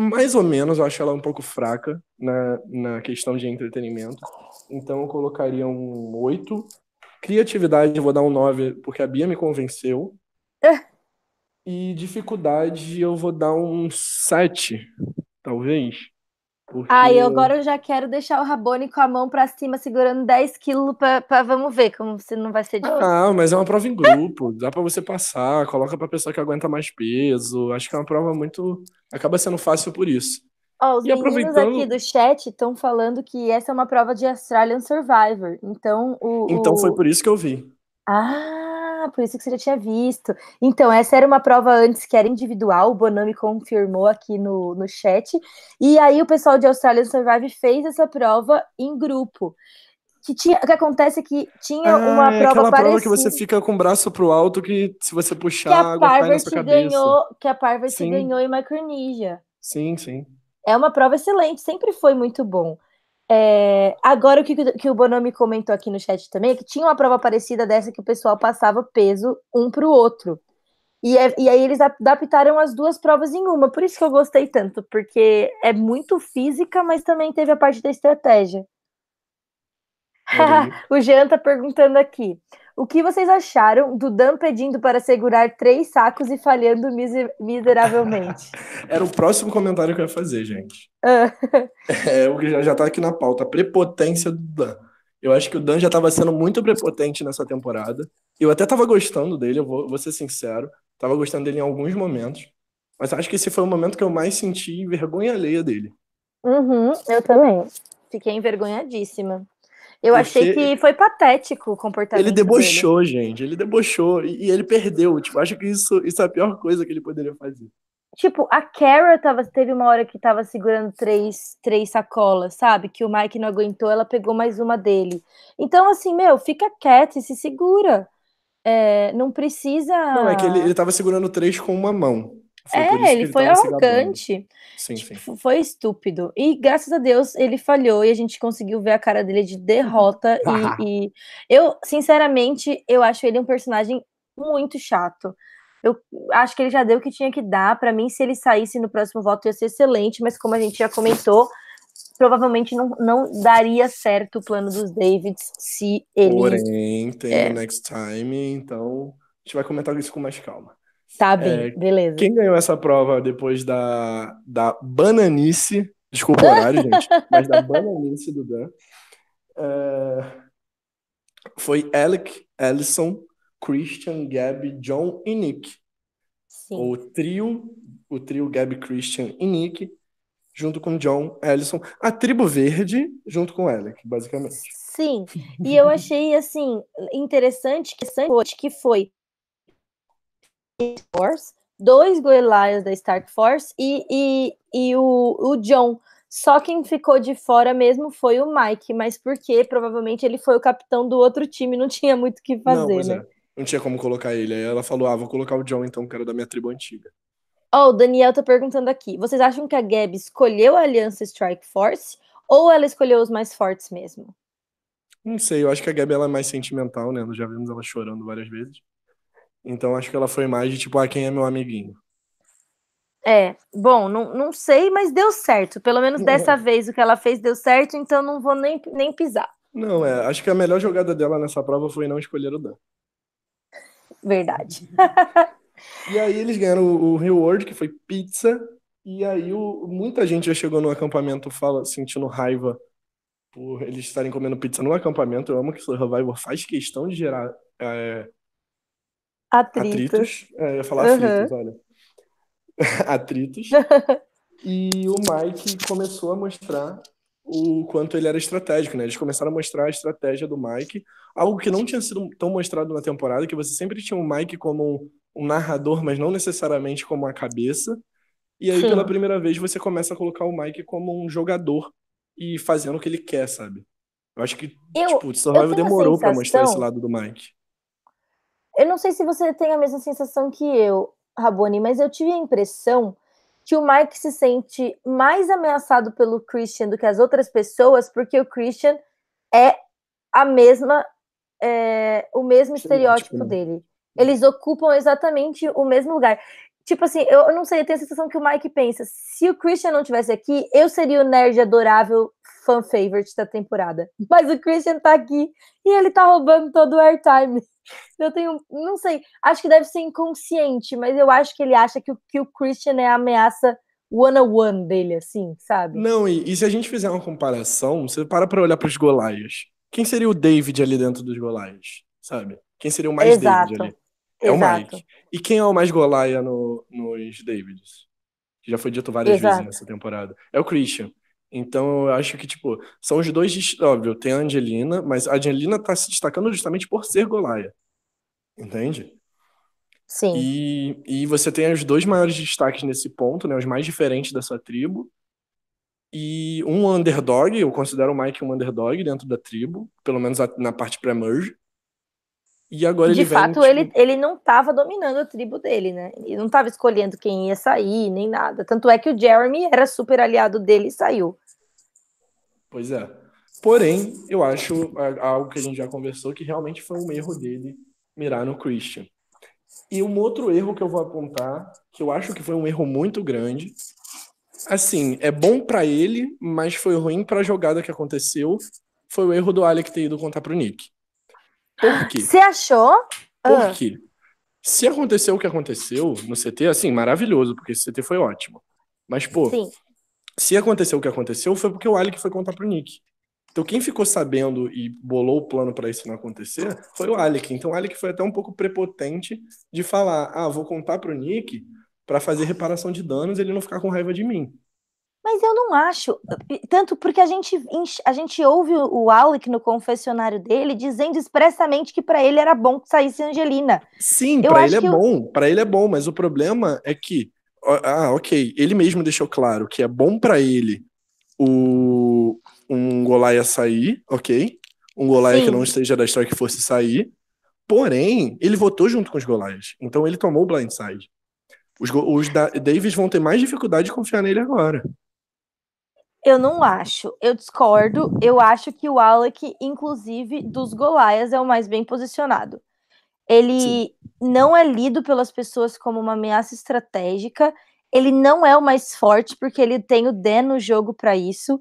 S1: mais ou menos, eu acho ela um pouco fraca na, na questão de entretenimento. Então eu colocaria um 8. Criatividade, eu vou dar um 9, porque a Bia me convenceu. É. E dificuldade, eu vou dar um 7, talvez.
S2: Porque... Ah, e agora eu já quero deixar o Rabone com a mão para cima, segurando 10 quilos para vamos ver como se não vai ser difícil.
S1: Ah, mas é uma prova em grupo, dá para você passar, coloca para pessoa que aguenta mais peso. Acho que é uma prova muito. acaba sendo fácil por isso.
S2: Oh, os e meninos aproveitando... aqui do chat estão falando que essa é uma prova de Australian Survivor. Então, o.
S1: Então foi por isso que eu vi.
S2: Ah! Ah, por isso que você já tinha visto. Então, essa era uma prova antes que era individual, o Bonami confirmou aqui no, no chat. E aí o pessoal de Australian Survive fez essa prova em grupo. Que tinha, o que acontece é que tinha ah, uma é prova aquela parecida. prova
S1: que você fica com o braço pro alto que se você puxar, que a água cai na sua cabeça.
S2: Ganhou, que a Parvati ganhou em Micronesia.
S1: Sim, sim.
S2: É uma prova excelente, sempre foi muito bom. É, agora, o que, que o Bonomi comentou aqui no chat também é que tinha uma prova parecida dessa que o pessoal passava peso um para o outro. E, é, e aí eles adaptaram as duas provas em uma. Por isso que eu gostei tanto, porque é muito física, mas também teve a parte da estratégia. o Jean tá perguntando aqui. O que vocês acharam do Dan pedindo para segurar três sacos e falhando miser miseravelmente?
S1: Era o próximo comentário que eu ia fazer, gente. Ah. é, o que já, já tá aqui na pauta. A prepotência do Dan. Eu acho que o Dan já estava sendo muito prepotente nessa temporada. Eu até estava gostando dele, eu vou, vou ser sincero. Tava gostando dele em alguns momentos. Mas acho que esse foi o momento que eu mais senti vergonha alheia dele.
S2: Uhum, eu também. Fiquei envergonhadíssima. Eu Porque achei que foi patético o comportamento
S1: Ele debochou, dele. gente. Ele debochou e, ele perdeu. Tipo, acho que isso, isso é a pior coisa que ele poderia fazer.
S2: Tipo, a Kara tava, teve uma hora que tava segurando três, três sacolas, sabe? Que o Mike não aguentou, ela pegou mais uma dele. Então, assim, meu, fica quieto e se segura. É, não precisa.
S1: Não, é que ele, ele tava segurando três com uma mão.
S2: Foi é, ele, ele foi arrogante.
S1: Sim, sim.
S2: Foi estúpido. E graças a Deus ele falhou e a gente conseguiu ver a cara dele de derrota. e, e, eu, sinceramente, eu acho ele um personagem muito chato. Eu acho que ele já deu o que tinha que dar. Para mim, se ele saísse no próximo voto, ia ser excelente, mas como a gente já comentou, provavelmente não, não daria certo o plano dos Davids se ele.
S1: Porém, tem é. o next time, então a gente vai comentar isso com mais calma.
S2: Tá bem, é, beleza.
S1: Quem ganhou essa prova depois da, da bananice, desculpa o horário, gente, mas da bananice do Dan, é, foi Alec, Ellison, Christian, Gabby, John e Nick.
S2: Sim.
S1: O trio, o trio Gabby Christian e Nick, junto com John Ellison, a tribo verde, junto com Alec, basicamente.
S2: Sim, e eu achei assim interessante que foi Force, dois Goliaths da Stark Force e, e, e o, o John. Só quem ficou de fora mesmo foi o Mike, mas porque provavelmente ele foi o capitão do outro time, não tinha muito o que fazer,
S1: não,
S2: né?
S1: É. Não tinha como colocar ele. Aí ela falou: ah, vou colocar o John, então, que era da minha tribo antiga.
S2: Ó, oh, o Daniel tá perguntando aqui: vocês acham que a Gabi escolheu a Aliança Strike Force ou ela escolheu os mais fortes mesmo?
S1: Não sei, eu acho que a Gabi ela é mais sentimental, né? Nós já vimos ela chorando várias vezes. Então acho que ela foi mais de tipo, ah, quem é meu amiguinho?
S2: É, bom, não, não sei, mas deu certo. Pelo menos dessa vez o que ela fez deu certo, então não vou nem, nem pisar.
S1: Não, é, acho que a melhor jogada dela nessa prova foi não escolher o Dan.
S2: Verdade.
S1: e aí eles ganharam o, o reward, que foi pizza, e aí o, muita gente já chegou no acampamento fala, sentindo raiva por eles estarem comendo pizza no acampamento. Eu amo que o Survivor faz questão de gerar é,
S2: atritos.
S1: atritos. É, eu ia falar uhum. atritos, olha. atritos. e o Mike começou a mostrar o quanto ele era estratégico, né? Eles começaram a mostrar a estratégia do Mike, algo que não tinha sido tão mostrado na temporada, que você sempre tinha o Mike como um, um narrador, mas não necessariamente como a cabeça. E aí, Sim. pela primeira vez, você começa a colocar o Mike como um jogador e fazendo o que ele quer, sabe? Eu acho que, eu, tipo, o Survival demorou para mostrar esse lado do Mike.
S2: Eu não sei se você tem a mesma sensação que eu, Raboni, mas eu tive a impressão que o Mike se sente mais ameaçado pelo Christian do que as outras pessoas, porque o Christian é a mesma, é, o mesmo estereótipo, né? dele. Eles ocupam exatamente o mesmo lugar. Tipo assim, eu, não sei, eu tenho a sensação que o Mike pensa: se o Christian não tivesse aqui, eu seria o nerd adorável fan favorite da temporada. Mas o Christian tá aqui e ele tá roubando todo o airtime. Eu tenho, não sei, acho que deve ser inconsciente, mas eu acho que ele acha que o, que o Christian é a ameaça one-on-one dele, assim, sabe?
S1: Não, e, e, se a gente fizer uma comparação, você para pra olhar pros Golaias. Quem seria o David ali dentro dos Golaias, sabe? Quem seria o mais Exato. David ali? É Exato. o Mike. E quem é o mais Golaia no, nos Davids? Que já foi dito várias Exato. vezes nessa temporada. É o Christian. Então eu acho que, tipo, são os dois. Óbvio, tem a Angelina, mas a Angelina tá se destacando justamente por ser Golaia. Entende?
S2: Sim.
S1: E, e você tem os dois maiores destaques nesse ponto, né? Os mais diferentes da sua tribo. E um underdog, eu considero o Mike um underdog dentro da tribo, pelo menos na parte pré-merge. E agora
S2: De
S1: ele
S2: fato,
S1: vem,
S2: ele, tipo... ele não estava dominando a tribo dele, né? Ele não estava escolhendo quem ia sair, nem nada. Tanto é que o Jeremy era super aliado dele e saiu.
S1: Pois é. Porém, eu acho algo que a gente já conversou que realmente foi um erro dele mirar no Christian. E um outro erro que eu vou apontar, que eu acho que foi um erro muito grande, assim, é bom para ele, mas foi ruim para a jogada que aconteceu, foi o erro do Alec ter ido contar pro Nick. Por quê?
S2: Você achou?
S1: Por ah. quê? Se aconteceu o que aconteceu no CT, assim, maravilhoso, porque esse CT foi ótimo. Mas, pô, Sim. se aconteceu o que aconteceu, foi porque o Alec foi contar pro Nick. Então, quem ficou sabendo e bolou o plano para isso não acontecer foi o Alec. Então, o Alec foi até um pouco prepotente de falar: ah, vou contar pro Nick para fazer reparação de danos e ele não ficar com raiva de mim.
S2: Mas eu não acho, tanto porque a gente, a gente ouve o Alec no confessionário dele dizendo expressamente que para ele era bom que saísse Angelina.
S1: Sim, para ele é eu... bom, para ele é bom, mas o problema é que, ah, ok, ele mesmo deixou claro que é bom para ele o um Golaia sair, ok, um Golaia Sim. que não esteja da história que fosse sair, porém ele votou junto com os Golaias, então ele tomou o blindside. Os, os da Davis vão ter mais dificuldade de confiar nele agora.
S2: Eu não acho, eu discordo. Eu acho que o Alec, inclusive, dos Golaias, é o mais bem posicionado. Ele Sim. não é lido pelas pessoas como uma ameaça estratégica. Ele não é o mais forte, porque ele tem o Dan no jogo para isso.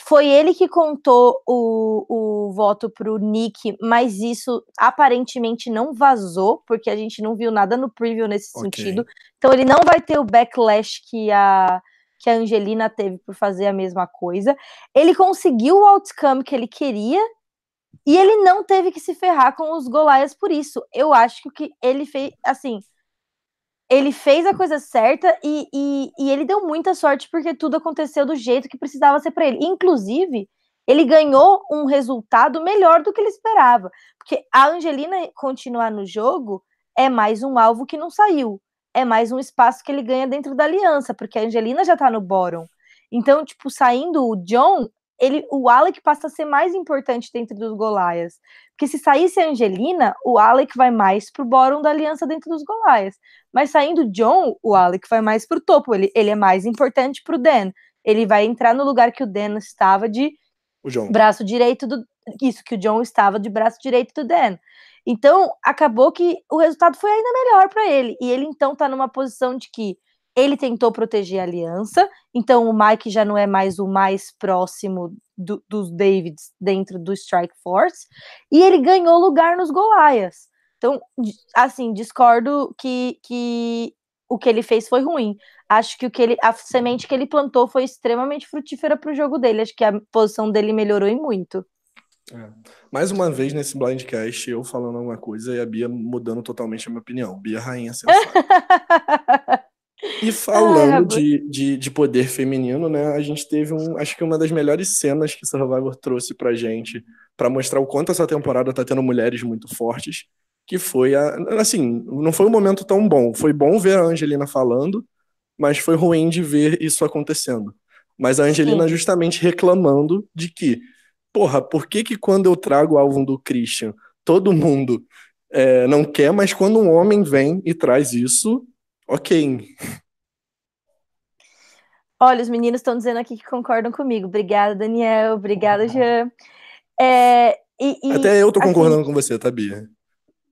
S2: Foi ele que contou o, o voto pro Nick, mas isso aparentemente não vazou, porque a gente não viu nada no preview nesse okay. sentido. Então ele não vai ter o backlash que a que a Angelina teve por fazer a mesma coisa. Ele conseguiu o outcome que ele queria e ele não teve que se ferrar com os Golaias por isso. Eu acho que o que ele fez, assim, ele fez a coisa certa e, e, e, ele deu muita sorte porque tudo aconteceu do jeito que precisava ser para ele. Inclusive, ele ganhou um resultado melhor do que ele esperava. Porque a Angelina continuar no jogo é mais um alvo que não saiu. É mais um espaço que ele ganha dentro da aliança, porque a Angelina já tá no bottom. Então, tipo, saindo o John, ele, o Alec passa a ser mais importante dentro dos Golaias. Porque se saísse a Angelina, o Alec vai mais pro bottom da aliança dentro dos Golaias. Mas saindo o John, o Alec vai mais pro topo. Ele, ele é mais importante pro Dan. Ele vai entrar no lugar que o Dan estava de braço direito do. Isso, que o John estava de braço direito do Dan. Então, acabou que o resultado foi ainda melhor para ele. E ele, então, tá numa posição de que ele tentou proteger a aliança, então o Mike já não é mais o mais próximo do, dos Davids dentro do Strike Force, e ele ganhou lugar nos Golaias. Então, assim, discordo que, que o que ele fez foi ruim. Acho que o que ele, a semente que ele plantou foi extremamente frutífera para o jogo dele. Acho que a posição dele melhorou e muito.
S1: É. Mais uma vez nesse blindcast, eu falando alguma coisa e a Bia mudando totalmente a minha opinião. Bia Rainha sensacional. E falando de, de, de, poder feminino, né? A gente teve um. Acho que uma das melhores cenas que Survivor trouxe pra gente, para mostrar o quanto essa temporada tá tendo mulheres muito fortes, que foi a. Assim, não foi um momento tão bom. Foi bom ver a Angelina falando, mas foi ruim de ver isso acontecendo. Mas a Angelina Sim. justamente reclamando de que, porra, por que que quando eu trago o álbum do Christian, todo mundo é, não quer, mas quando um homem vem e traz isso, Ok.
S2: Olha, os meninos estão dizendo aqui que concordam comigo. Obrigada, Daniel. Obrigada, Jean. É, e,
S1: e, Até eu tô assim, concordando com você, tá, Bia?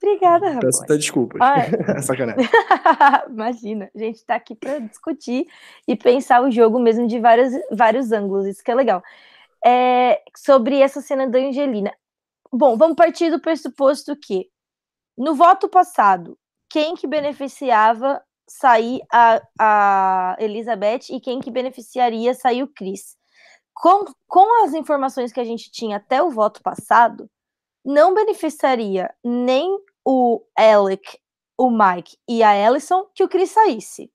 S2: Obrigada, rapaz.
S1: Peço até desculpas. Sacanagem.
S2: Imagina, a gente tá aqui para discutir e pensar o jogo mesmo de vários, vários ângulos, isso que é legal. É, sobre essa cena da Angelina. Bom, vamos partir do pressuposto que no voto passado, quem que beneficiava sair a, a Elizabeth e quem que beneficiaria sair o Chris. Com, com as informações que a gente tinha até o voto passado, não beneficiaria nem o Alec, o Mike e a Ellison que o Chris saísse.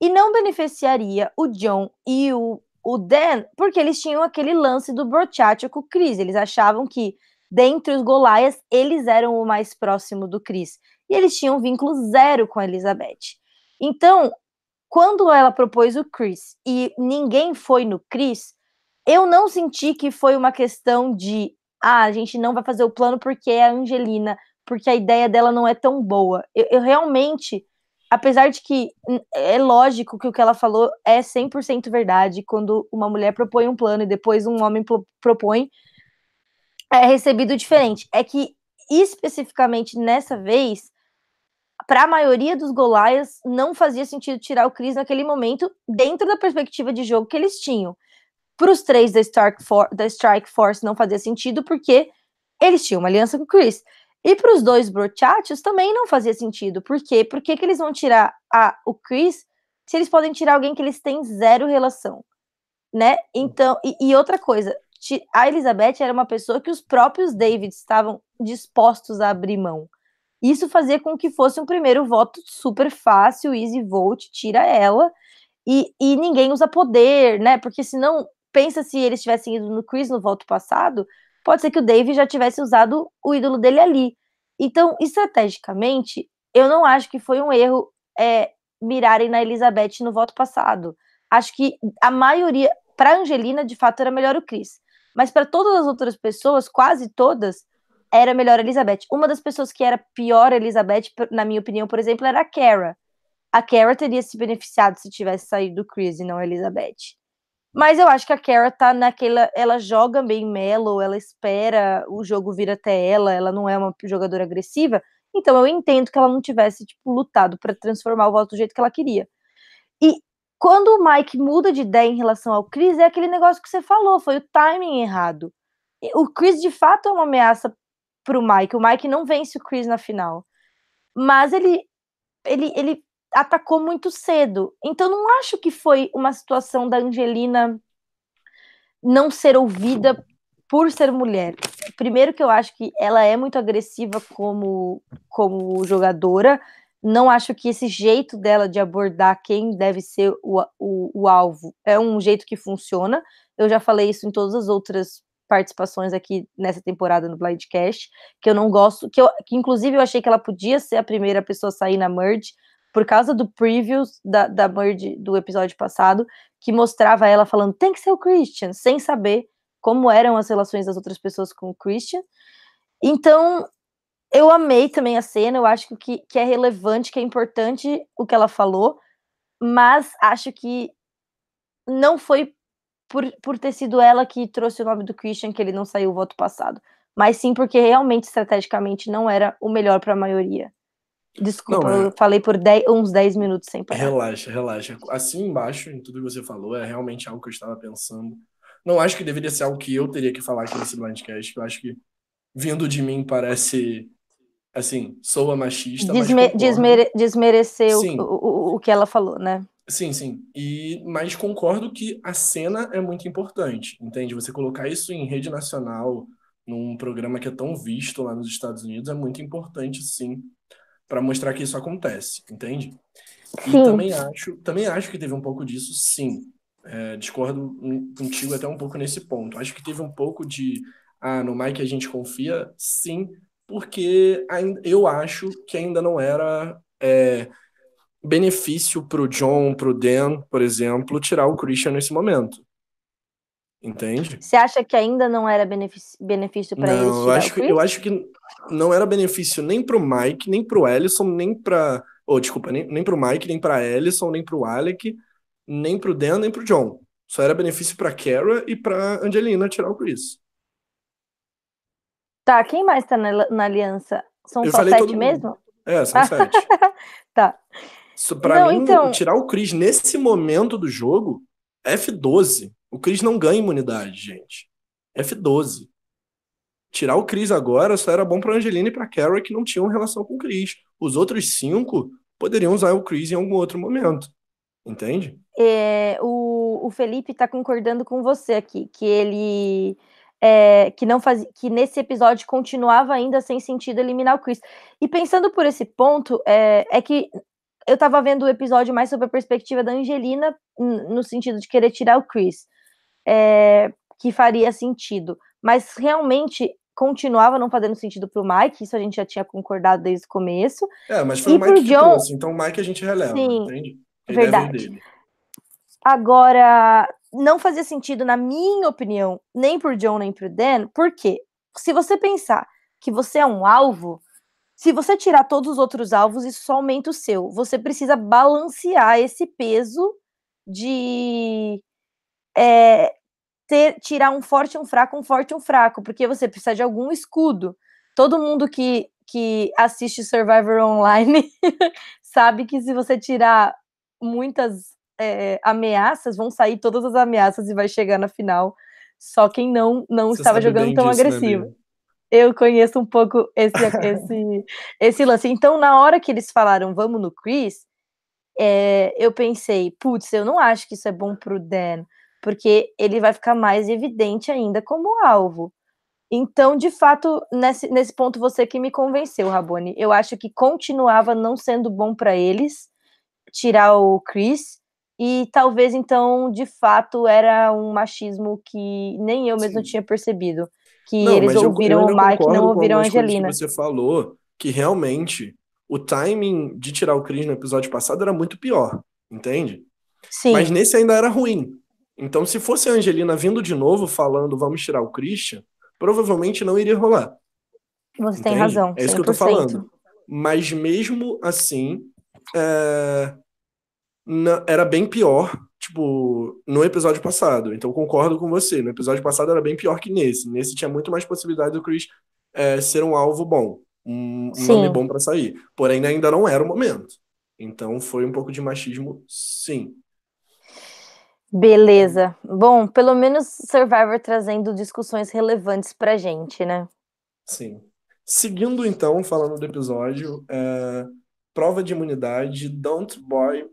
S2: E não beneficiaria o John e o, o Dan, porque eles tinham aquele lance do Brochacho com o Chris. Eles achavam que, dentre os Golaias, eles eram o mais próximo do Chris. E eles tinham vínculo zero com a Elizabeth. Então, quando ela propôs o Chris e ninguém foi no Chris, eu não senti que foi uma questão de ah, a gente não vai fazer o plano porque é a Angelina, porque a ideia dela não é tão boa. Eu, eu realmente, apesar de que é lógico que o que ela falou é 100% verdade, quando uma mulher propõe um plano e depois um homem propõe, é recebido diferente. É que especificamente nessa vez, para a maioria dos Golaias, não fazia sentido tirar o Chris naquele momento, dentro da perspectiva de jogo que eles tinham. Para os três da, For da Strike Force não fazia sentido, porque eles tinham uma aliança com o Chris. E para os dois Brochachos também não fazia sentido. Por quê? Por que, que eles vão tirar a, o Chris se eles podem tirar alguém que eles têm zero relação? Né? Então, e, e outra coisa, a Elizabeth era uma pessoa que os próprios David estavam dispostos a abrir mão. Isso fazia com que fosse um primeiro voto super fácil, easy vote, tira ela, e, e ninguém usa poder, né? Porque senão, pensa se eles tivessem ido no Chris no voto passado, pode ser que o Dave já tivesse usado o ídolo dele ali. Então, estrategicamente, eu não acho que foi um erro é, mirarem na Elizabeth no voto passado. Acho que a maioria, para Angelina, de fato, era melhor o Chris. Mas para todas as outras pessoas, quase todas, era melhor a Elizabeth. Uma das pessoas que era pior a Elizabeth, na minha opinião, por exemplo, era a Kara. A Kara teria se beneficiado se tivesse saído do Chris e não a Elizabeth. Mas eu acho que a Kara tá naquela. Ela joga bem mellow, ela espera o jogo vir até ela, ela não é uma jogadora agressiva. Então eu entendo que ela não tivesse, tipo, lutado para transformar o voto do jeito que ela queria. E quando o Mike muda de ideia em relação ao Chris, é aquele negócio que você falou, foi o timing errado. O Chris de fato é uma ameaça pro Mike. O Mike não vence o Chris na final. Mas ele, ele, ele atacou muito cedo. Então não acho que foi uma situação da Angelina não ser ouvida por ser mulher. Primeiro que eu acho que ela é muito agressiva como, como jogadora. Não acho que esse jeito dela de abordar quem deve ser o, o, o alvo é um jeito que funciona. Eu já falei isso em todas as outras participações aqui nessa temporada no Blindcast, que eu não gosto, que, eu, que inclusive eu achei que ela podia ser a primeira pessoa a sair na merge, por causa do previews da, da merge do episódio passado, que mostrava ela falando, tem que ser o Christian, sem saber como eram as relações das outras pessoas com o Christian. Então, eu amei também a cena, eu acho que, que é relevante, que é importante o que ela falou, mas acho que não foi por, por ter sido ela que trouxe o nome do Christian que ele não saiu o voto passado, mas sim porque realmente estrategicamente não era o melhor para a maioria. Desculpa, não, é... eu falei por dez, uns 10 minutos sem parar.
S1: Relaxa, relaxa. Assim embaixo, em tudo que você falou, é realmente algo que eu estava pensando. Não acho que deveria ser algo que eu teria que falar aqui nesse blindcast, eu acho que vindo de mim parece assim, sou a machista, Desme
S2: desmere desmerecer o, o, o que ela falou, né?
S1: Sim, sim. E, mas concordo que a cena é muito importante, entende? Você colocar isso em rede nacional, num programa que é tão visto lá nos Estados Unidos, é muito importante, sim, para mostrar que isso acontece, entende? E sim. também acho, também acho que teve um pouco disso, sim. É, discordo contigo até um pouco nesse ponto. Acho que teve um pouco de, ah, no Mike a gente confia, sim, porque eu acho que ainda não era é, benefício para o John, para o Dan, por exemplo, tirar o Christian nesse momento. Entende?
S2: Você acha que ainda não era benefício, para eles?
S1: Eu acho, que, eu acho que não era benefício nem para o Mike, nem para o Ellison, nem para. Oh, desculpa, nem, nem para o Mike, nem para Ellison, nem para o Alec, nem para o Dan, nem para o John. Só era benefício para Kara e para Angelina tirar o Chris.
S2: Tá, quem mais tá na, na aliança? São eu só sete mesmo?
S1: É, são sete.
S2: tá.
S1: Para mim, então... tirar o Chris nesse momento do jogo, F12. O Chris não ganha imunidade, gente. F12. Tirar o Chris agora só era bom para Angelina e para Carrie que não tinham relação com o Chris. Os outros cinco poderiam usar o Chris em algum outro momento. Entende?
S2: É, o, o Felipe está concordando com você aqui, que ele é, que não fazia, que nesse episódio continuava ainda sem sentido eliminar o Chris. E pensando por esse ponto, é, é que eu tava vendo o episódio mais sobre a perspectiva da Angelina, no sentido de querer tirar o Chris, é, que faria sentido. Mas realmente continuava não fazendo sentido pro Mike, isso a gente já tinha concordado desde o começo.
S1: É, mas foi e o Mike que John... trouxe, então o Mike a gente releva, Sim, entende?
S2: Ele verdade. Agora, não fazia sentido, na minha opinião, nem pro John nem pro Dan, porque se você pensar que você é um alvo, se você tirar todos os outros alvos, isso só aumenta o seu. Você precisa balancear esse peso de é, ter, tirar um forte e um fraco, um forte e um fraco, porque você precisa de algum escudo. Todo mundo que, que assiste Survivor Online sabe que se você tirar muitas é, ameaças, vão sair todas as ameaças e vai chegar na final só quem não, não estava jogando tão disso, né, agressivo. Né, eu conheço um pouco esse, esse, esse lance. Então, na hora que eles falaram vamos no Chris, é, eu pensei, putz, eu não acho que isso é bom pro Dan, porque ele vai ficar mais evidente ainda como alvo. Então, de fato, nesse, nesse ponto, você que me convenceu, Rabone. Eu acho que continuava não sendo bom para eles tirar o Chris, e talvez então, de fato, era um machismo que nem eu mesmo Sim. tinha percebido que não, eles ouviram eu, eu o Mike e não ouviram a Angelina.
S1: Você falou que realmente o timing de tirar o Chris no episódio passado era muito pior, entende?
S2: Sim.
S1: Mas nesse ainda era ruim. Então, se fosse a Angelina vindo de novo falando vamos tirar o Christian, provavelmente não iria rolar.
S2: Você entende? tem razão. 100%.
S1: É isso que eu tô falando. Mas mesmo assim, é... era bem pior tipo, no episódio passado. Então concordo com você. No episódio passado era bem pior que nesse. Nesse tinha muito mais possibilidade do Chris é, ser um alvo bom, um, um nome bom para sair. Porém, ainda não era o momento. Então foi um pouco de machismo, sim.
S2: Beleza. Bom, pelo menos Survivor trazendo discussões relevantes pra gente, né?
S1: Sim. Seguindo então, falando do episódio, é, prova de imunidade, Don't Boy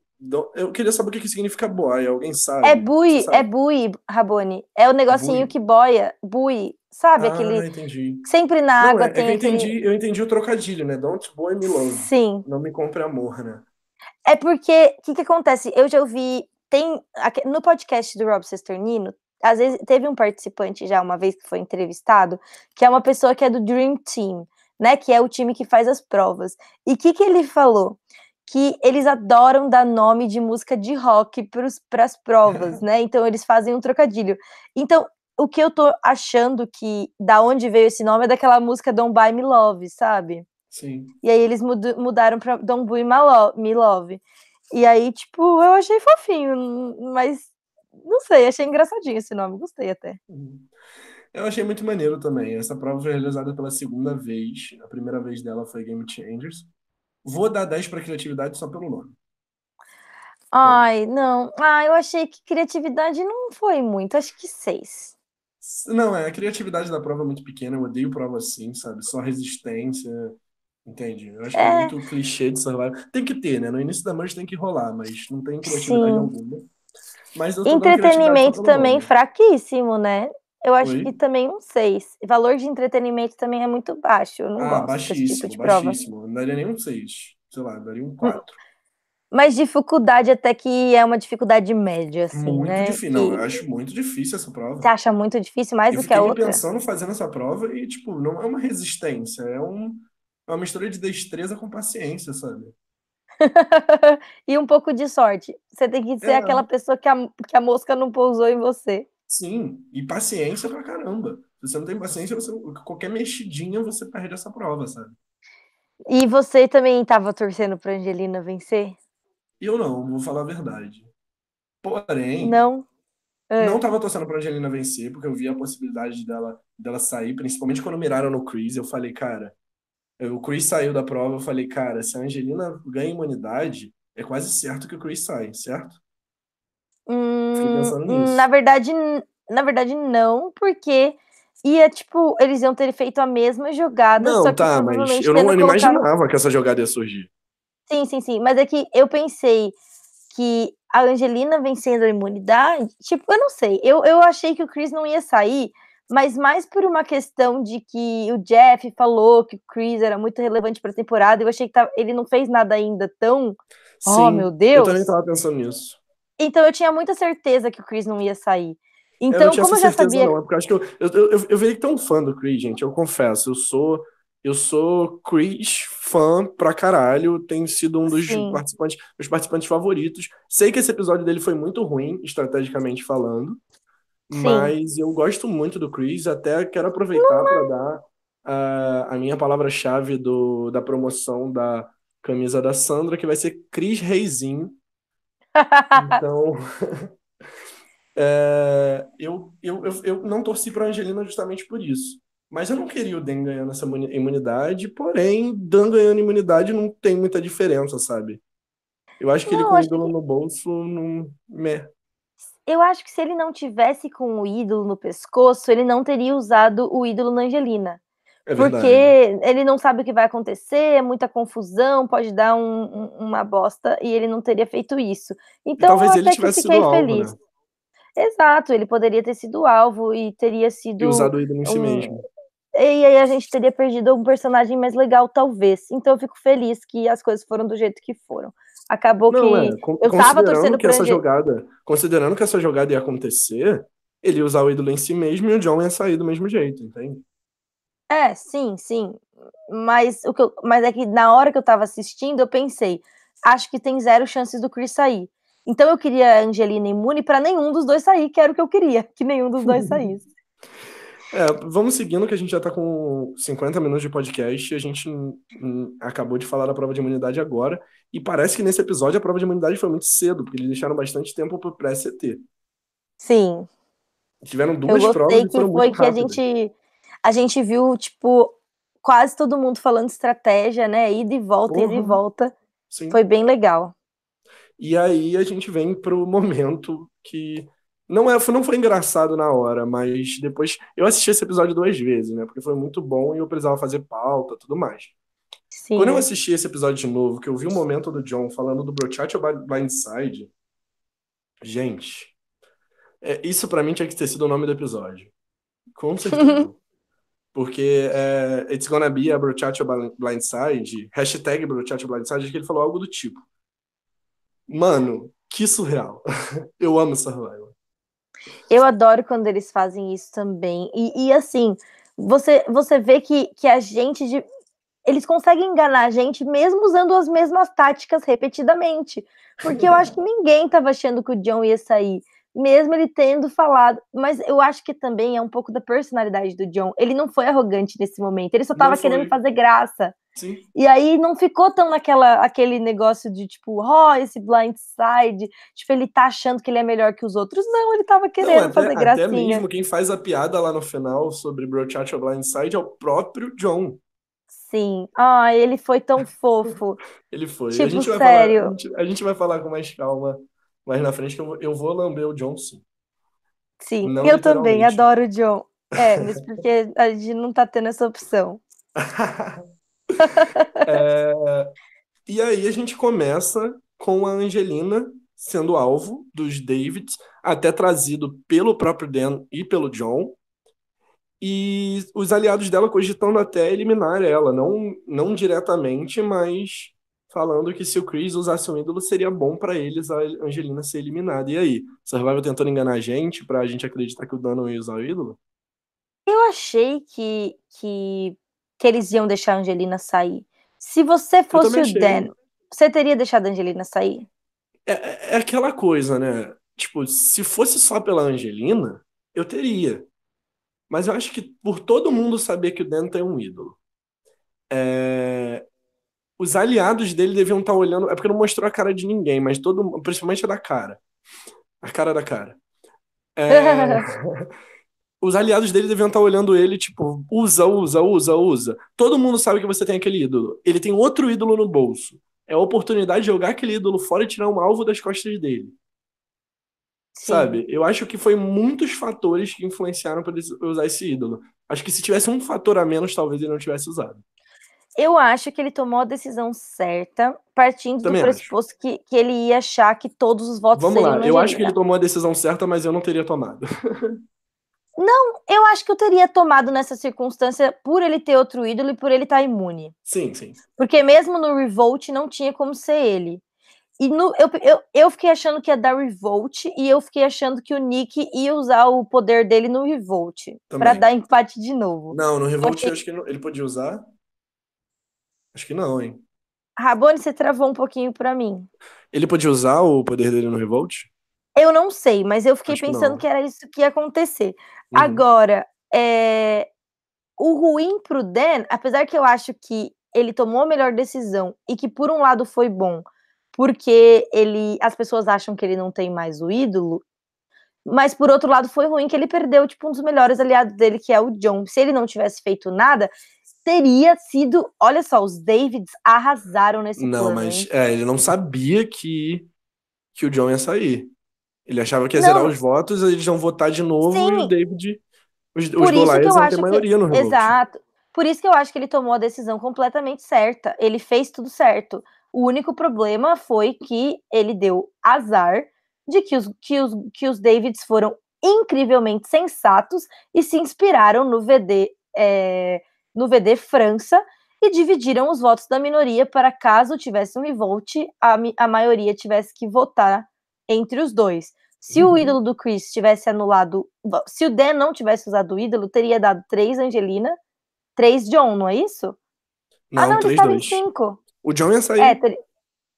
S1: Eu queria saber o que, que significa boia. Alguém sabe?
S2: É bui, sabe? é bui, Rabone. É o negocinho bui? que boia, bui. Sabe
S1: ah,
S2: aquele.
S1: entendi.
S2: Sempre na
S1: Não,
S2: água
S1: é,
S2: tem
S1: é eu
S2: aquele...
S1: entendi, eu entendi o trocadilho, né? Don't boy me love.
S2: Sim.
S1: Não me compre amor, né?
S2: É porque o que, que acontece? Eu já ouvi. Tem. No podcast do Rob Sesternino, às vezes teve um participante já uma vez que foi entrevistado, que é uma pessoa que é do Dream Team, né? Que é o time que faz as provas. E o que, que ele falou? Que eles adoram dar nome de música de rock para as provas, né? Então eles fazem um trocadilho. Então, o que eu tô achando que da onde veio esse nome é daquela música Don't Buy Me Love, sabe?
S1: Sim.
S2: E aí eles mud mudaram pra Don't Buy Me Love. E aí, tipo, eu achei fofinho, mas não sei, achei engraçadinho esse nome, gostei até.
S1: Uhum. Eu achei muito maneiro também. Essa prova foi realizada pela segunda vez. A primeira vez dela foi Game Changers. Vou dar 10 para criatividade só pelo nome.
S2: Ai, não. Ah, eu achei que criatividade não foi muito, acho que 6.
S1: Não, é, a criatividade da prova é muito pequena, eu odeio prova assim, sabe? Só resistência, entende? Eu acho que é, é muito clichê de survival. Tem que ter, né? No início da mancha tem que rolar, mas não tem criatividade Sim. alguma.
S2: Mas entretenimento também fraquíssimo, né? Eu acho Oi? que também um 6. Valor de entretenimento também é muito baixo. Eu não ah, gosto baixíssimo, desse tipo de
S1: baixíssimo. Prova. Não daria nem um 6. Sei lá, daria um 4.
S2: Mas dificuldade até que é uma dificuldade média, assim,
S1: muito
S2: né?
S1: Difícil. Não, eu acho muito difícil essa prova.
S2: Você acha muito difícil, mais
S1: eu
S2: do que a outra?
S1: Eu pensando fazendo essa prova e, tipo, não é uma resistência, é, um, é uma mistura de destreza com paciência, sabe?
S2: e um pouco de sorte. Você tem que ser é. aquela pessoa que a, que a mosca não pousou em você.
S1: Sim, e paciência pra caramba. Se você não tem paciência, você, qualquer mexidinha você perde essa prova, sabe?
S2: E você também estava torcendo pra Angelina vencer?
S1: Eu não, vou falar a verdade. Porém,
S2: não.
S1: É. Não tava torcendo pra Angelina vencer, porque eu vi a possibilidade dela, dela sair, principalmente quando miraram no Chris. Eu falei, cara, o Chris saiu da prova. Eu falei, cara, se a Angelina ganha imunidade, é quase certo que o Chris sai, certo?
S2: Hum, Fiquei pensando nisso. Na verdade, na verdade, não, porque ia, tipo, eles iam ter feito a mesma jogada.
S1: Não, tá, mas eu não colocado... imaginava que essa jogada ia surgir.
S2: Sim, sim, sim. Mas é que eu pensei que a Angelina vencendo a imunidade, tipo, eu não sei. Eu, eu achei que o Chris não ia sair, mas mais por uma questão de que o Jeff falou que o Chris era muito relevante para a temporada. Eu achei que tá, ele não fez nada ainda tão. Oh, sim, oh, meu Deus!
S1: Eu também estava pensando nisso.
S2: Então eu tinha muita certeza que o Chris não ia sair. Então, eu como eu já sabia.
S1: Não, é porque eu acho que eu, eu, eu, eu, eu virei tão fã do Chris, gente. Eu confesso, eu sou eu sou Chris fã pra caralho, tem sido um dos Sim. participantes, meus participantes favoritos. Sei que esse episódio dele foi muito ruim, estrategicamente falando, Sim. mas eu gosto muito do Chris, até quero aproveitar para dar uh, a minha palavra-chave da promoção da camisa da Sandra, que vai ser Chris Reizinho. então, é, eu, eu, eu, eu não torci pra Angelina justamente por isso. Mas eu não queria o Dan ganhando essa imunidade, porém, Dan ganhando imunidade não tem muita diferença, sabe? Eu acho que não, ele com o ídolo que... no bolso não. Meh.
S2: Eu acho que se ele não tivesse com o ídolo no pescoço, ele não teria usado o ídolo na Angelina. É porque ele não sabe o que vai acontecer, é muita confusão, pode dar um, um, uma bosta e ele não teria feito isso. Então,
S1: talvez eu ele até tivesse que fiquei sido feliz. Alvo,
S2: né? Exato, ele poderia ter sido alvo e teria sido. E
S1: usado o ídolo em si mesmo
S2: e aí a gente teria perdido um personagem mais legal, talvez. Então eu fico feliz que as coisas foram do jeito que foram. Acabou Não, que é. eu tava torcendo
S1: que essa jogada, considerando que essa jogada ia acontecer, ele ia usar o ídolo em si mesmo e o John ia sair do mesmo jeito, entende?
S2: É, sim, sim. Mas o que eu, mas é que na hora que eu tava assistindo, eu pensei, acho que tem zero chances do Chris sair. Então eu queria Angelina imune para nenhum dos dois sair, que era o que eu queria, que nenhum dos dois saísse.
S1: É, vamos seguindo, que a gente já está com 50 minutos de podcast e a gente acabou de falar da prova de imunidade agora. E parece que nesse episódio a prova de imunidade foi muito cedo, porque eles deixaram bastante tempo para o pré-CT.
S2: Sim.
S1: Tiveram duas Eu provas
S2: que foi que a gente, a gente viu, tipo, quase todo mundo falando estratégia, né? Ida e volta, uhum. ida e volta. Sim. Foi bem legal.
S1: E aí a gente vem para o momento que não, é, não foi engraçado na hora, mas depois. Eu assisti esse episódio duas vezes, né? Porque foi muito bom e eu precisava fazer pauta tudo mais.
S2: Sim.
S1: Quando eu assisti esse episódio de novo, que eu vi o momento do John falando do Brochacho Blindside, gente, é, isso pra mim tinha que ter sido o nome do episódio. Com certeza. Porque é, It's Gonna Be a Brochacho Blindside, hashtag Brochacho Blindside, que ele falou algo do tipo. Mano, que surreal. eu amo Survival.
S2: Eu adoro quando eles fazem isso também. E, e assim, você, você vê que, que a gente. De, eles conseguem enganar a gente mesmo usando as mesmas táticas repetidamente. Porque eu acho que ninguém estava achando que o John ia sair, mesmo ele tendo falado. Mas eu acho que também é um pouco da personalidade do John. Ele não foi arrogante nesse momento, ele só estava querendo fazer graça.
S1: Sim.
S2: E aí não ficou tão naquela aquele negócio de tipo, ó, oh, esse blind side, tipo, ele tá achando que ele é melhor que os outros. Não, ele tava querendo não, até, fazer gracinha.
S1: Até mesmo quem faz a piada lá no final sobre Brochacho Blindside é o próprio John.
S2: Sim. Ah, ele foi tão fofo.
S1: ele foi.
S2: Tipo,
S1: a gente vai
S2: sério.
S1: Falar, a, gente, a gente vai falar com mais calma mais na frente que eu, eu vou lamber o John, sim.
S2: Sim, não eu também adoro o John. É, mas porque a gente não tá tendo essa opção.
S1: é, e aí a gente começa com a Angelina sendo alvo dos Davids, até trazido pelo próprio Dan e pelo John, e os aliados dela cogitando até eliminar ela, não, não diretamente, mas falando que se o Chris usasse um ídolo, seria bom para eles a Angelina ser eliminada. E aí? Survival tentando enganar a gente pra gente acreditar que o Dan não ia usar o ídolo?
S2: Eu achei que, que, que eles iam deixar a Angelina sair. Se você fosse o Dan, você teria deixado a Angelina sair?
S1: É, é, é aquela coisa, né? Tipo, se fosse só pela Angelina, eu teria. Mas eu acho que por todo mundo saber que o Dan tem um ídolo, é... os aliados dele deviam estar olhando. É porque não mostrou a cara de ninguém, mas todo, principalmente a da cara. A cara da cara. É... os aliados dele deviam estar olhando ele, tipo, usa, usa, usa, usa. Todo mundo sabe que você tem aquele ídolo. Ele tem outro ídolo no bolso. É a oportunidade de jogar aquele ídolo fora e tirar um alvo das costas dele. Sim. Sabe? Eu acho que foi muitos fatores que influenciaram para ele usar esse ídolo. Acho que se tivesse um fator a menos, talvez ele não tivesse usado.
S2: Eu acho que ele tomou a decisão certa, partindo Também do pressuposto que, que ele ia achar que todos os votos
S1: Vamos lá, eu acho que ele tomou a decisão certa, mas eu não teria tomado.
S2: não, eu acho que eu teria tomado nessa circunstância por ele ter outro ídolo e por ele estar tá imune.
S1: Sim, sim.
S2: Porque mesmo no Revolt não tinha como ser ele. E no, eu, eu, eu fiquei achando que ia dar Revolt e eu fiquei achando que o Nick ia usar o poder dele no Revolt para dar empate de novo.
S1: Não, no Revolt eu acho que ele podia usar. Acho que não, hein?
S2: Rabone, você travou um pouquinho para mim.
S1: Ele podia usar o poder dele no Revolt?
S2: Eu não sei, mas eu fiquei acho pensando que, que, era isso que ia acontecer. Uhum. Agora, é... o ruim pro Dan, apesar que eu acho que ele tomou a melhor decisão e que por um lado foi bom, porque ele as pessoas acham que ele não tem mais o ídolo, mas por outro lado foi ruim que ele perdeu tipo um dos melhores aliados dele, que é o John. Se ele não tivesse feito nada, teria sido, olha só, os Davids arrasaram nesse
S1: Não,
S2: plano,
S1: mas é, ele não sabia que que o John ia sair. Ele achava que ia não. zerar os votos, eles vão votar de novo Sim. e o David os,
S2: por os
S1: vão ter maioria
S2: que,
S1: no Revolt.
S2: Exato. Por isso que eu acho que ele tomou a decisão completamente certa. Ele fez tudo certo. O único problema foi que ele deu azar de que os, que os, que os Davids foram incrivelmente sensatos e se inspiraram no VD, é, no VD França e dividiram os votos da minoria para caso tivesse um revolt, a, a maioria tivesse que votar entre os dois. Se uhum. o ídolo do Chris tivesse anulado, se o Dan não tivesse usado o ídolo, teria dado três Angelina, três John, não é isso?
S1: Não, ah, não, ele estava em cinco. O John ia sair.
S2: É, ter...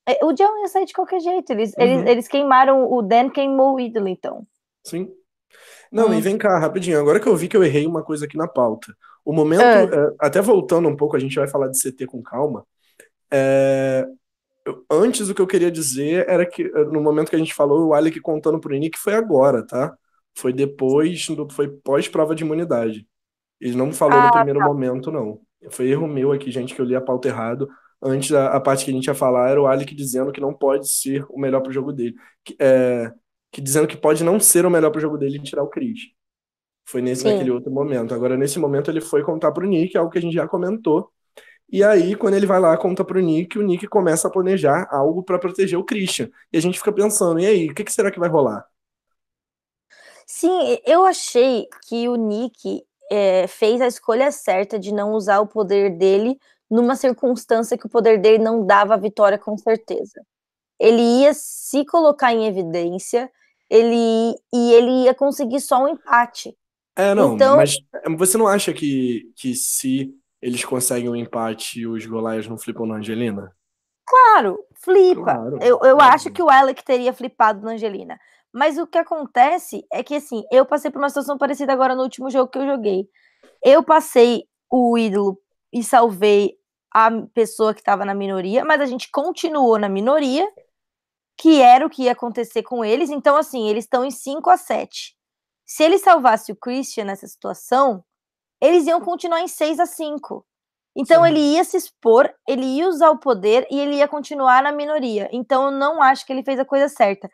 S2: É, o John ia sair de qualquer jeito. Eles, uhum. eles, eles queimaram o Dan, queimou o ídolo, então.
S1: Sim. Não, e vem cá, rapidinho. Agora que eu vi que eu errei uma coisa aqui na pauta. O momento, é, até voltando um pouco, a gente vai falar de CT com calma. É, eu, antes, o que eu queria dizer era que no momento que a gente falou, o Alec contando pro Nick foi agora, tá? Foi depois, foi pós-prova de imunidade. Ele não falou ah, no primeiro tá. momento, não. Foi erro meu aqui, gente, que eu li a pauta errado. Antes, a, a, parte que a gente ia falar era o Alec dizendo que não pode ser o melhor pro jogo dele. Que, é, que dizendo que pode não ser o melhor pro jogo dele e tirar o Chris. Foi nesse, naquele outro momento. Agora, nesse momento, ele foi contar pro Nick, algo que a gente já comentou, E aí, quando ele vai lá, conta pro Nick, o Nick começa a planejar algo para proteger o Christian. E a gente fica pensando, e aí, o que, que será que vai rolar?
S2: Sim, eu achei que o Nick é, fez a escolha certa de não usar o poder dele numa circunstância que o poder dele não dava a vitória com certeza. Ele ia se colocar em evidência, ele e ele ia conseguir só um empate.
S1: É, não, então, mas você não acha que, que se eles conseguem um empate e os Golias não flipam na Angelina?
S2: Claro, flipa. Claro, eu eu claro. acho que o Alec teria flipado na Angelina. Mas o que acontece é que, assim, eu passei por uma situação parecida agora no último jogo que eu joguei. Eu passei o ídolo e salvei a pessoa que estava na minoria, mas a gente continuou na minoria, que era o que ia acontecer com eles. Então, assim, eles estão em 5 a 7. Se ele salvasse o Christian nessa situação, eles iam continuar em 6 a 5. Então Sim. ele ia se expor, ele ia usar o poder e ele ia continuar na minoria. Então eu não acho que ele fez a coisa certa.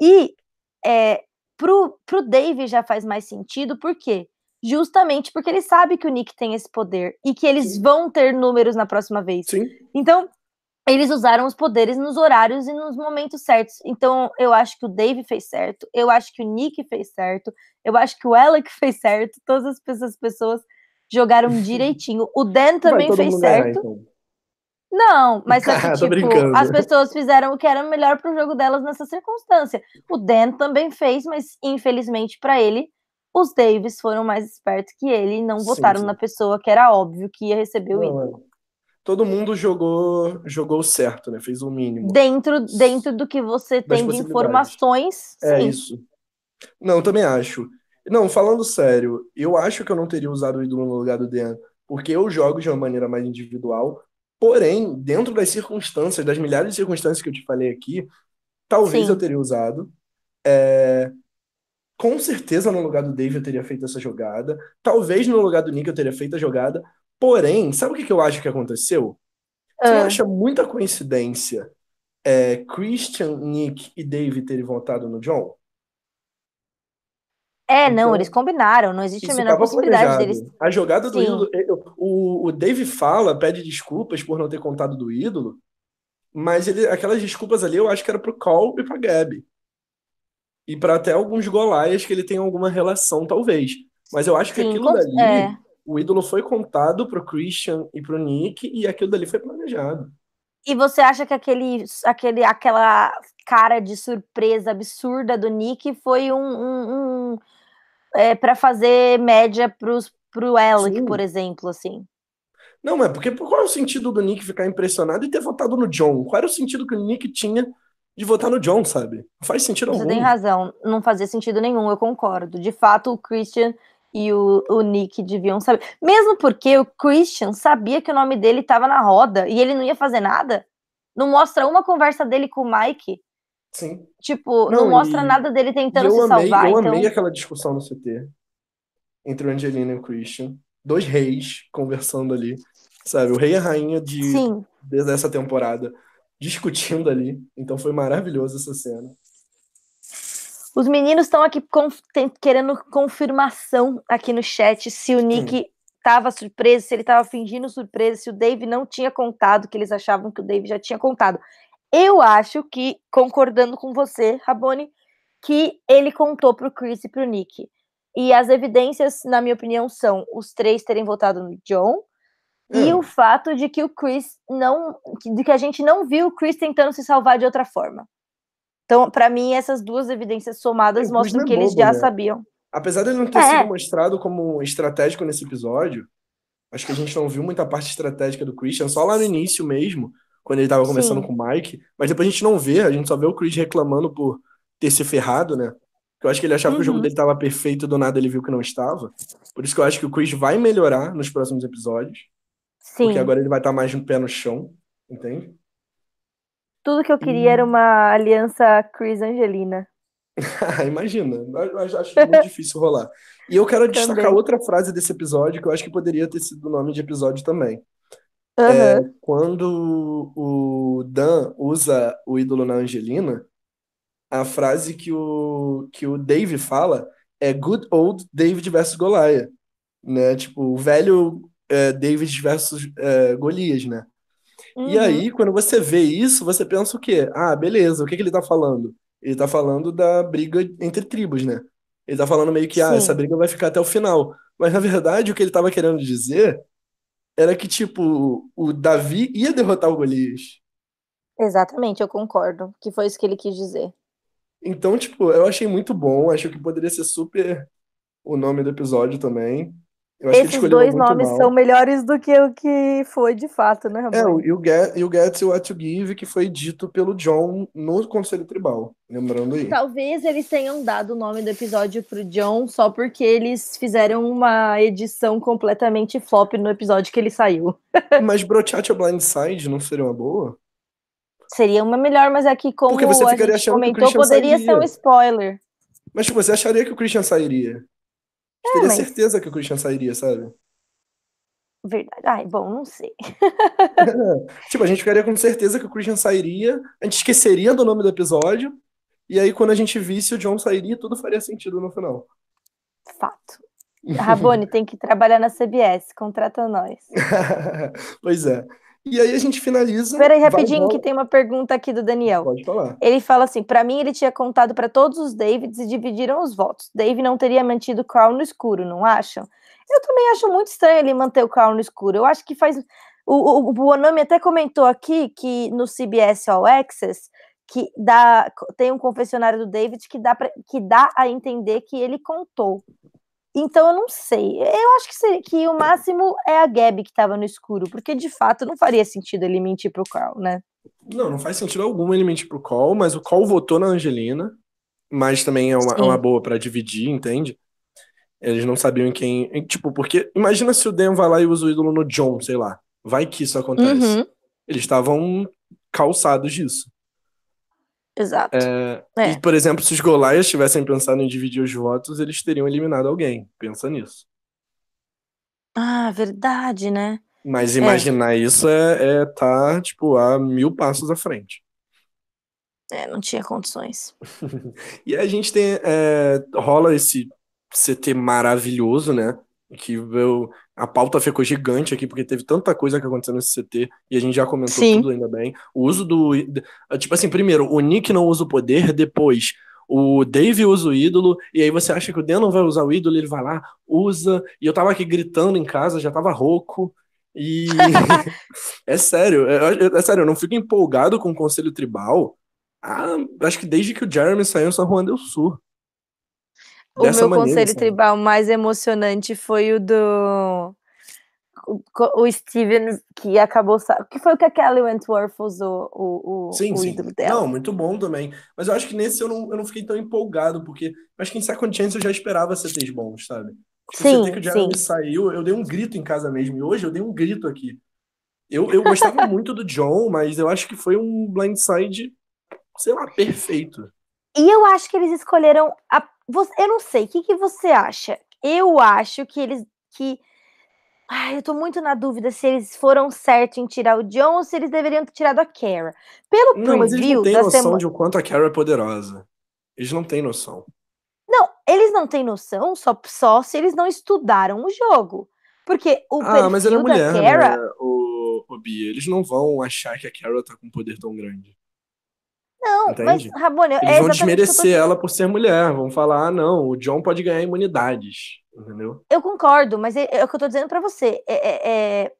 S2: E é, pro, pro Dave já faz mais sentido, por quê? Justamente porque ele sabe que o Nick tem esse poder e que eles Sim. vão ter números na próxima vez.
S1: Sim.
S2: Então, eles usaram os poderes nos horários e nos momentos certos. Então, eu acho que o Dave fez certo, eu acho que o Nick fez certo, eu acho que o Alec fez certo, todas essas pessoas jogaram direitinho. O Dan também fez certo. então. Não, mas que, tipo, as pessoas fizeram o que era melhor pro jogo delas nessa circunstância. O Dan também fez, mas infelizmente para ele, os Davis foram mais espertos que ele e não sim, votaram sim. na pessoa que era óbvio que ia receber o ídolo.
S1: Todo mundo jogou jogou certo, né? Fez o mínimo.
S2: Dentro, dentro do que você tem de informações.
S1: É sim. isso. Não, também acho. Não, falando sério, eu acho que eu não teria usado o ídolo no lugar do Dan, porque eu jogo de uma maneira mais individual Porém, dentro das circunstâncias, das milhares de circunstâncias que eu te falei aqui, talvez Sim. eu teria usado. É... Com certeza, no lugar do Dave, eu teria feito essa jogada. Talvez no lugar do Nick eu teria feito a jogada. Porém, sabe o que, que eu acho que aconteceu? Você ah. acha muita coincidência é, Christian, Nick e Dave terem votado no John?
S2: É, então, não, eles combinaram, não existe a menor possibilidade deles.
S1: A jogada do Sim. ídolo. O, o Dave fala, pede desculpas por não ter contado do ídolo, mas ele, aquelas desculpas ali eu acho que era pro Cole e pra Gabi. E para até alguns Golaias que ele tem alguma relação, talvez. Mas eu acho que Sim, aquilo dali, é. O ídolo foi contado pro Christian e pro Nick, e aquilo dali foi planejado.
S2: E você acha que aquele, aquele, aquela cara de surpresa absurda do Nick foi um, um, um é, para fazer média pros, pro Alec, Sim. por exemplo, assim.
S1: Não, mas porque qual é o sentido do Nick ficar impressionado e ter votado no John? Qual era o sentido que o Nick tinha de votar no John, sabe? Não faz sentido
S2: Você
S1: algum.
S2: Você tem razão, não fazia sentido nenhum, eu concordo. De fato, o Christian e o, o Nick deviam saber. Mesmo porque o Christian sabia que o nome dele estava na roda e ele não ia fazer nada. Não mostra uma conversa dele com o Mike
S1: Sim.
S2: Tipo, não, não mostra nada dele tentando se
S1: amei,
S2: salvar.
S1: Eu
S2: então...
S1: amei aquela discussão no CT entre o Angelina e o Christian. Dois reis conversando ali. Sabe, o rei e a rainha de
S2: Sim.
S1: dessa temporada discutindo ali. Então foi maravilhoso essa cena.
S2: Os meninos estão aqui querendo confirmação aqui no chat se o Nick estava surpreso, se ele estava fingindo surpresa, se o Dave não tinha contado, que eles achavam que o Dave já tinha contado. Eu acho que, concordando com você, Rabone, que ele contou para o Chris e para o Nick. E as evidências, na minha opinião, são os três terem votado no John hum. e o fato de que o Chris não. de que a gente não viu o Chris tentando se salvar de outra forma. Então, para mim, essas duas evidências somadas mostram é que bobo, eles já né? sabiam.
S1: Apesar dele não ter é. sido mostrado como estratégico nesse episódio, acho que a gente não viu muita parte estratégica do Christian, só lá no início mesmo quando ele tava conversando Sim. com o Mike, mas depois a gente não vê, a gente só vê o Chris reclamando por ter se ferrado, né? Eu acho que ele achava uhum. que o jogo uhum. dele tava perfeito e do nada ele viu que não estava. Por isso que eu acho que o Chris vai melhorar nos próximos episódios.
S2: Sim.
S1: Porque agora ele vai estar tá mais no pé no chão, entende?
S2: Tudo que eu queria hum. era uma aliança Chris-Angelina.
S1: Imagina, eu acho muito difícil rolar. E eu quero destacar outra frase desse episódio que eu acho que poderia ter sido o nome de episódio também. Uhum. É, quando o Dan usa o ídolo na Angelina, a frase que o, que o Dave fala é Good Old David versus Goliath, né? Tipo, o velho é, David versus é, Golias, né?
S2: Uhum.
S1: E aí, quando você vê isso, você pensa o quê? Ah, beleza, o que que ele tá falando? Ele tá falando da briga entre tribos, né? Ele tá falando meio que, ah,
S2: Sim.
S1: essa briga vai ficar até o final. Mas na verdade, o que ele tava querendo dizer era que, tipo, o Davi ia derrotar o Golias.
S2: Exatamente, eu concordo. Que foi isso que ele quis dizer.
S1: Então, tipo, eu achei muito bom. Acho que poderia ser super o nome do episódio também.
S2: Esses dois nomes
S1: mal.
S2: são melhores do que o que foi de fato, né,
S1: É, o
S2: Rabone?
S1: You Get, you Get What You Give, que foi dito pelo John no Conselho Tribal. Lembrando aí.
S2: Talvez eles tenham dado o nome do episódio pro John só porque eles fizeram uma edição completamente flop no episódio que ele saiu.
S1: Mas Brochacha Blindside não seria uma boa?
S2: Seria uma melhor, mas aqui, como
S1: Porque você
S2: a gente
S1: o
S2: comentou, poderia ser um
S1: sairia.
S2: spoiler.
S1: Mas, tipo, você acharia que o Christian sairia?
S2: É,
S1: teria
S2: mas-
S1: certeza que o Christian sairia, sabe?
S2: Verdade. Ai, bom, não sei.
S1: Tipo, a gente ficaria com certeza que o Christian sairia, a gente esqueceria do nome do episódio, e aí quando a gente visse o John sairia, tudo faria sentido no final.
S2: Fato. Rabone tem que trabalhar na CBS, contrata nós.
S1: Pois é. E aí a gente finaliza.
S2: Espera aí rapidinho que tem uma pergunta aqui do Daniel.
S1: Pode falar.
S2: Ele fala assim: para mim, ele tinha contado para todos os Davids e dividiram os votos. Dave não teria mantido o Carl no escuro, não acham? Eu também acho muito estranho ele manter o Carl no escuro. Eu acho que faz. O, o, o Bonami até comentou aqui que no CBS All Access que dá, tem um confessionário do David que dá, pra, que dá a entender que ele contou. Então eu não sei. Eu acho que, seria, que o máximo é a Gabi que estava no escuro, porque de fato não faria sentido ele mentir pro Carl, né?
S1: Não, não faz sentido algum ele mentir pro Cole, mas o Cole votou na Angelina, mas também é uma, é uma boa pra dividir, entende? Eles não sabiam em quem. em- Tipo, porque imagina se o Dan vai lá e usa o ídolo no John, sei lá. Vai que isso acontece.
S2: Uhum,
S1: Eles estavam calçados disso.
S2: Exato.
S1: É,
S2: É.
S1: E, por exemplo, se os Goliaths tivessem pensado em dividir os votos, eles teriam eliminado alguém. Pensa nisso.
S2: Ah, verdade, né?
S1: Mas imaginar isso é, é tá, tipo, a mil passos à frente.
S2: É, não tinha condições.
S1: E a gente tem. é, rola esse CT maravilhoso, né? Que eu, a pauta ficou gigante aqui, porque teve tanta coisa que aconteceu nesse CT, e a gente já comentou
S2: Sim.
S1: tudo ainda bem. O uso do. Tipo assim, primeiro, o Nick não usa o poder, depois. O Dave usa o ídolo, e aí você acha que o Dan não vai usar o ídolo, ele vai lá, usa, e eu tava aqui gritando em casa, já tava rouco, e é sério, é, é sério, eu não fico empolgado com o Conselho Tribal, ah, acho que desde que o Jeremy saiu em São Juan del Sul.
S2: O meu
S1: maneira,
S2: conselho
S1: sabe?
S2: tribal mais emocionante foi o do. O, Steven, que acabou. Que foi o que a Kelly Wentworth usou o, o,
S1: Sim,
S2: o
S1: sim.
S2: ídolo dela.
S1: Não, muito bom também. Mas eu acho que nesse eu não, eu não fiquei tão empolgado, porque acho que em Second Chance eu já esperava CTs bons, sabe? Tipo,
S2: Sim,
S1: o CT que o
S2: sim.
S1: saiu, eu dei um grito em casa mesmo. E hoje eu dei um grito aqui. Eu, eu gostava muito do John, mas eu acho que foi um blindside, sei lá, perfeito.
S2: E eu acho que eles escolheram. A... você- Eu não sei, o que, que você acha? Eu acho que eles. que Ai, eu tô muito na dúvida se eles foram certos em tirar o John ou se eles deveriam ter tirado a Kara. Pelo
S1: Não, mas eles não
S2: preview
S1: têm noção
S2: semana.
S1: de o quanto a Carol é poderosa. Eles não têm noção.
S2: Não, eles não têm noção só, só se eles não estudaram o jogo. Porque o
S1: Ah, mas ela é mulher,
S2: da Kara.
S1: né, o, o Bia. Eles não vão achar que a Carol tá com um poder tão grande.
S2: Não,
S1: Entende?
S2: mas, Rabone,
S1: Eles
S2: é
S1: vão desmerecer ela por ser mulher. Vão falar, ah, não, o John pode ganhar imunidades. Entendeu?
S2: Eu concordo, mas é, é o que eu tô dizendo pra você. É, é- é-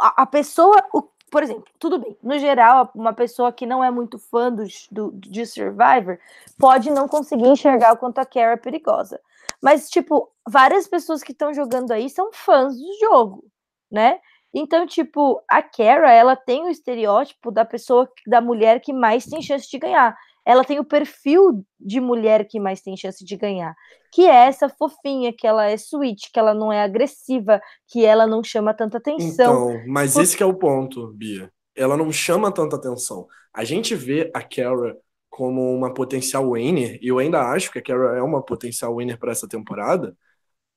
S2: a, a pessoa, o- por exemplo, tudo bem. No geral, uma pessoa que não é muito fã do, do, de Survivor pode não conseguir enxergar o quanto a Kara é perigosa. Mas, tipo, várias pessoas que estão jogando aí são fãs do jogo, né? Então, tipo, a Kara, ela tem o estereótipo da pessoa, da mulher que mais tem chance de ganhar. Ela tem o perfil de mulher que mais tem chance de ganhar que é essa fofinha, que ela é sweet, que ela não é agressiva, que ela não chama tanta atenção.
S1: Então, mas
S2: Por-
S1: esse que é o ponto, Bia. Ela não chama tanta atenção. A gente vê a Kara como uma potencial winner, e eu ainda acho que a Kara é uma potencial winner para essa temporada,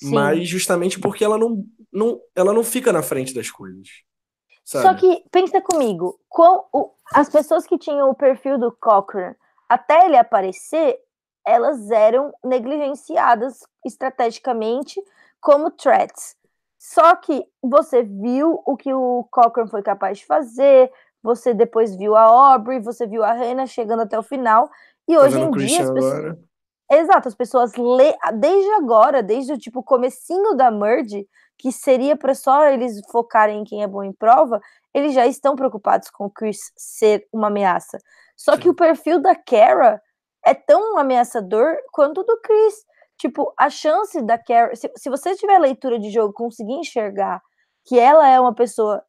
S2: Sim.
S1: mas justamente porque ela não, não, ela não fica na frente das coisas.
S2: Só
S1: Sabe?
S2: que, pensa comigo, qual, o- as pessoas que tinham o perfil do Cochrane, até ele aparecer, elas eram negligenciadas estrategicamente como threats. Só que você viu o que o Cochran foi capaz de fazer, você depois viu a Aubrey, você viu a Hannah chegando até o final, e hoje em dia as pessoas... Exato, as pessoas lê desde agora, desde o tipo comecinho da merge, que seria para só eles focarem em quem é bom em prova, eles já estão preocupados com o Chris ser uma ameaça. Só Sim. que o perfil da Kara é tão ameaçador quanto o do Chris. Tipo, a chance da Kara, se, se você tiver leitura de jogo, conseguir enxergar que ela é uma pessoa,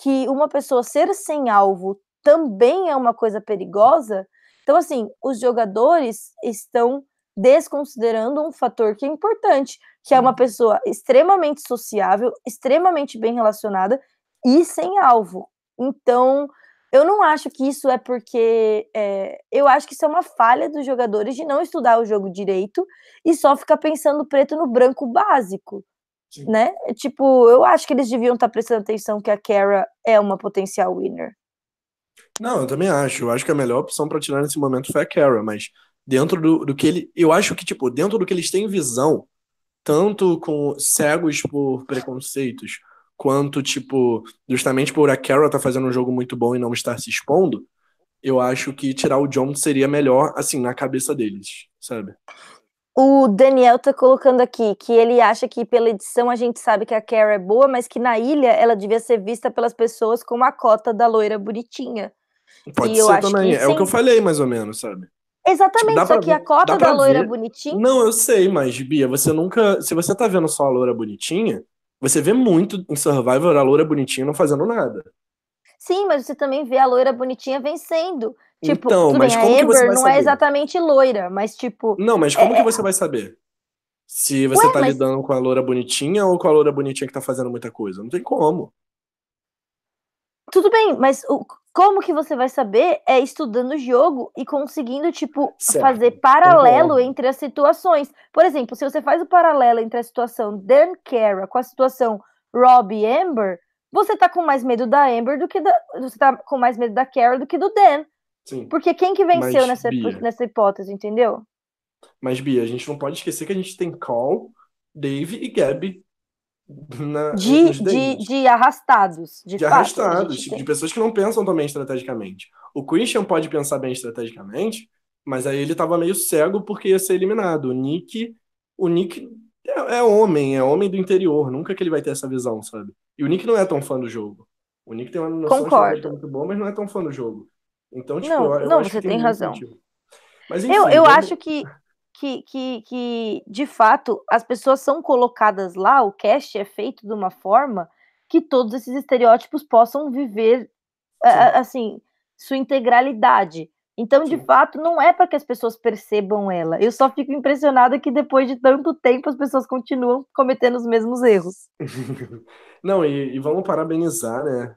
S2: que uma pessoa ser sem alvo também é uma coisa perigosa, então, assim, os jogadores estão desconsiderando um fator que é importante, que é uma pessoa extremamente sociável, extremamente bem relacionada e sem alvo. Então, eu não acho que isso é porque. É, eu acho que isso é uma falha dos jogadores de não estudar o jogo direito e só ficar pensando preto no branco básico. Sim. Né? Tipo, eu acho que eles deviam estar prestando atenção que a Kara é uma potencial winner.
S1: Não, eu também acho. Eu acho que a melhor opção para tirar nesse momento foi a Kara, mas dentro do, do que ele. Eu acho que, tipo, dentro do que eles têm visão, tanto com cegos por preconceitos, quanto, tipo, justamente por a Kara tá fazendo um jogo muito bom e não estar se expondo, eu acho que tirar o John seria melhor, assim, na cabeça deles, sabe?
S2: O Daniel tá colocando aqui que ele acha que pela edição a gente sabe que a Kara é boa, mas que na ilha ela devia ser vista pelas pessoas como a cota da loira bonitinha.
S1: Pode e ser também, é o que eu falei mais ou menos, sabe?
S2: Exatamente, tipo, só que a cota da loira ver. bonitinha.
S1: Não, eu sei, mas, Bia, você nunca. Se você tá vendo só a loira bonitinha, você vê muito em Survivor a loira bonitinha não fazendo nada.
S2: Sim, mas você também vê a loira bonitinha vencendo. Tipo, então, mas bem, como a Amber não é saber? é exatamente loira, mas tipo.
S1: Não, mas como é... que você vai saber? Se você Ué, tá mas... lidando com a loira bonitinha ou com a loira bonitinha que tá fazendo muita coisa? Não tem como.
S2: Tudo bem, mas o, como que você vai saber é estudando o jogo e conseguindo, tipo, certo. fazer paralelo entre as situações. Por exemplo, se você faz o paralelo entre a situação Dan Kara com a situação Rob e Amber, você tá com mais medo da Amber do que da. Você tá com mais medo da Kara do que do Dan. Sim. Porque quem que venceu nessa, Bia, nessa hipótese, entendeu?
S1: Mas, Bia, a gente não pode esquecer que a gente tem Call, Dave e Gabby
S2: na, de, de, de, arrastados. De,
S1: de fato, arrastados, de pessoas que não pensam também estrategicamente. O Christian pode pensar bem estrategicamente, mas aí ele tava meio cego porque ia ser eliminado. O Nick, o Nick é, é, homem, é homem do interior, nunca que ele vai ter essa visão, sabe? E o Nick não é tão fã do jogo. O Nick tem uma noção
S2: Concordo.
S1: muito boa, mas não é tão fã do jogo. Então, tipo,
S2: não,
S1: eu, eu
S2: não, você tem,
S1: tem
S2: razão. Mas, enfim, eu eu vamos... acho que que, que, que, de fato, as pessoas são colocadas lá, o cast é feito de uma forma que todos esses estereótipos possam viver, assim, sua integralidade. Então, de Sim. fato, não é para que as pessoas percebam ela. Eu só fico impressionada que depois de tanto tempo as pessoas continuam cometendo os mesmos erros.
S1: não, e, e, vamos parabenizar, né,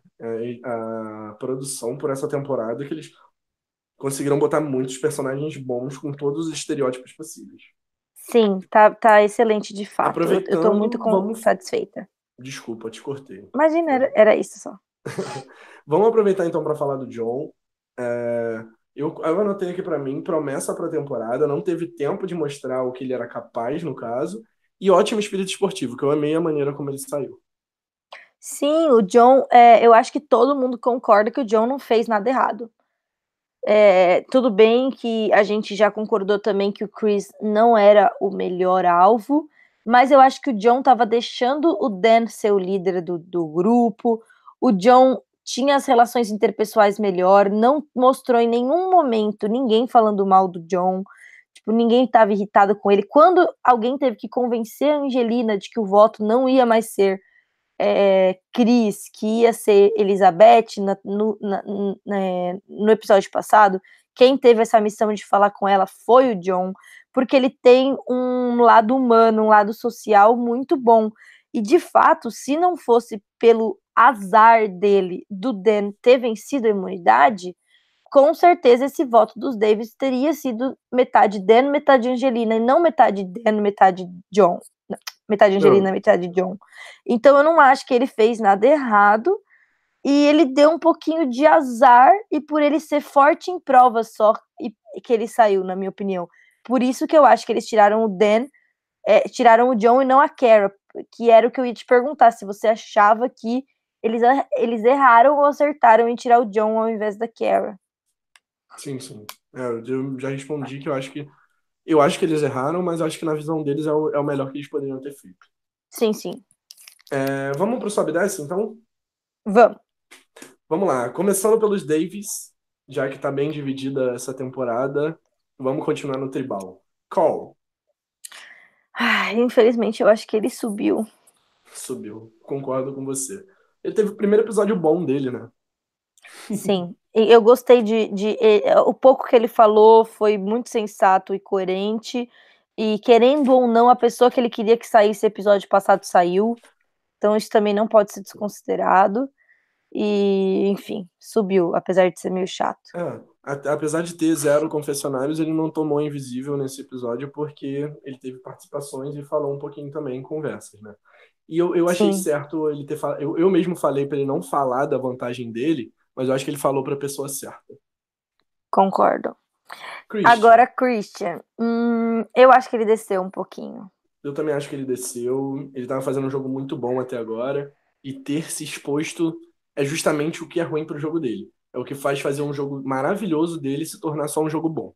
S1: a, a produção por essa temporada que eles conseguiram botar muitos personagens bons com todos os estereótipos possíveis.
S2: Sim, tá, tá excelente de fato. Eu, eu tô muito vamos... satisfeita.
S1: Desculpa, te cortei.
S2: Imagina, era, era isso só.
S1: vamos aproveitar então para falar do John. É, eu, eu anotei aqui para mim promessa para a temporada, não teve tempo de mostrar o que ele era capaz, no caso, e ótimo espírito esportivo, que eu amei a maneira como ele saiu.
S2: Sim, o John, é, eu acho que todo mundo concorda que o John não fez nada errado. É, tudo bem que a gente já concordou também que o Chris não era o melhor alvo, mas eu acho que o John estava deixando o Dan ser o líder do, do grupo. O John tinha as relações interpessoais melhor, não mostrou em nenhum momento ninguém falando mal do John. Tipo, ninguém estava irritado com ele. Quando alguém teve que convencer a Angelina de que o voto não ia mais ser é, Cris, que ia ser Elizabeth na, no, na, na, no episódio passado, quem teve essa missão de falar com ela foi o John, porque ele tem um lado humano, um lado social muito bom. E de fato, se não fosse pelo azar dele, do Dan, ter vencido a imunidade, com certeza esse voto dos Davis teria sido metade Dan, metade Angelina, e não metade Dan, metade John metade Angelina, metade John. Então eu não acho que ele fez nada errado. E ele deu um pouquinho de azar, e por ele ser forte em prova só, e, que ele saiu, na minha opinião. Por isso que eu acho que eles tiraram o Dan, é, tiraram o John e não a Kara. que era o que eu ia te perguntar, se você achava que eles, eles erraram ou acertaram em tirar o John ao invés da Kara.
S1: Sim, sim. É, eu já respondi que eu acho que eu acho que eles erraram, mas acho que na visão deles é o, é o melhor que eles poderiam ter feito.
S2: Sim, sim.
S1: É, vamos pro Sobe 10, então?
S2: Vamos.
S1: Vamos lá. Começando pelos Davis, já que tá bem dividida essa temporada, vamos continuar no tribal. Call.
S2: Ah, infelizmente, eu acho que ele subiu.
S1: Subiu. Concordo com você. Ele teve o primeiro episódio bom dele, né?
S2: Sim. Eu gostei de, de, O pouco que ele falou foi muito sensato e coerente. E querendo ou não, a pessoa que ele queria que saísse episódio passado saiu. Então isso também não pode ser desconsiderado. E, enfim, subiu, apesar de ser meio chato.
S1: É, apesar de ter zero confessionários, ele não tomou invisível nesse episódio porque ele teve participações e falou um pouquinho também em conversas, né? E eu, eu achei Sim. certo ele ter falado. Eu, eu mesmo falei para ele não falar da vantagem dele, mas eu acho que ele falou para a pessoa certa.
S2: Concordo. Christian. Agora, Christian, hum, eu acho que ele desceu um pouquinho.
S1: Eu também acho que ele desceu. Ele estava fazendo um jogo muito bom até agora. E ter se exposto é justamente o que é ruim para o jogo dele. É o que faz fazer um jogo maravilhoso dele se tornar só um jogo bom.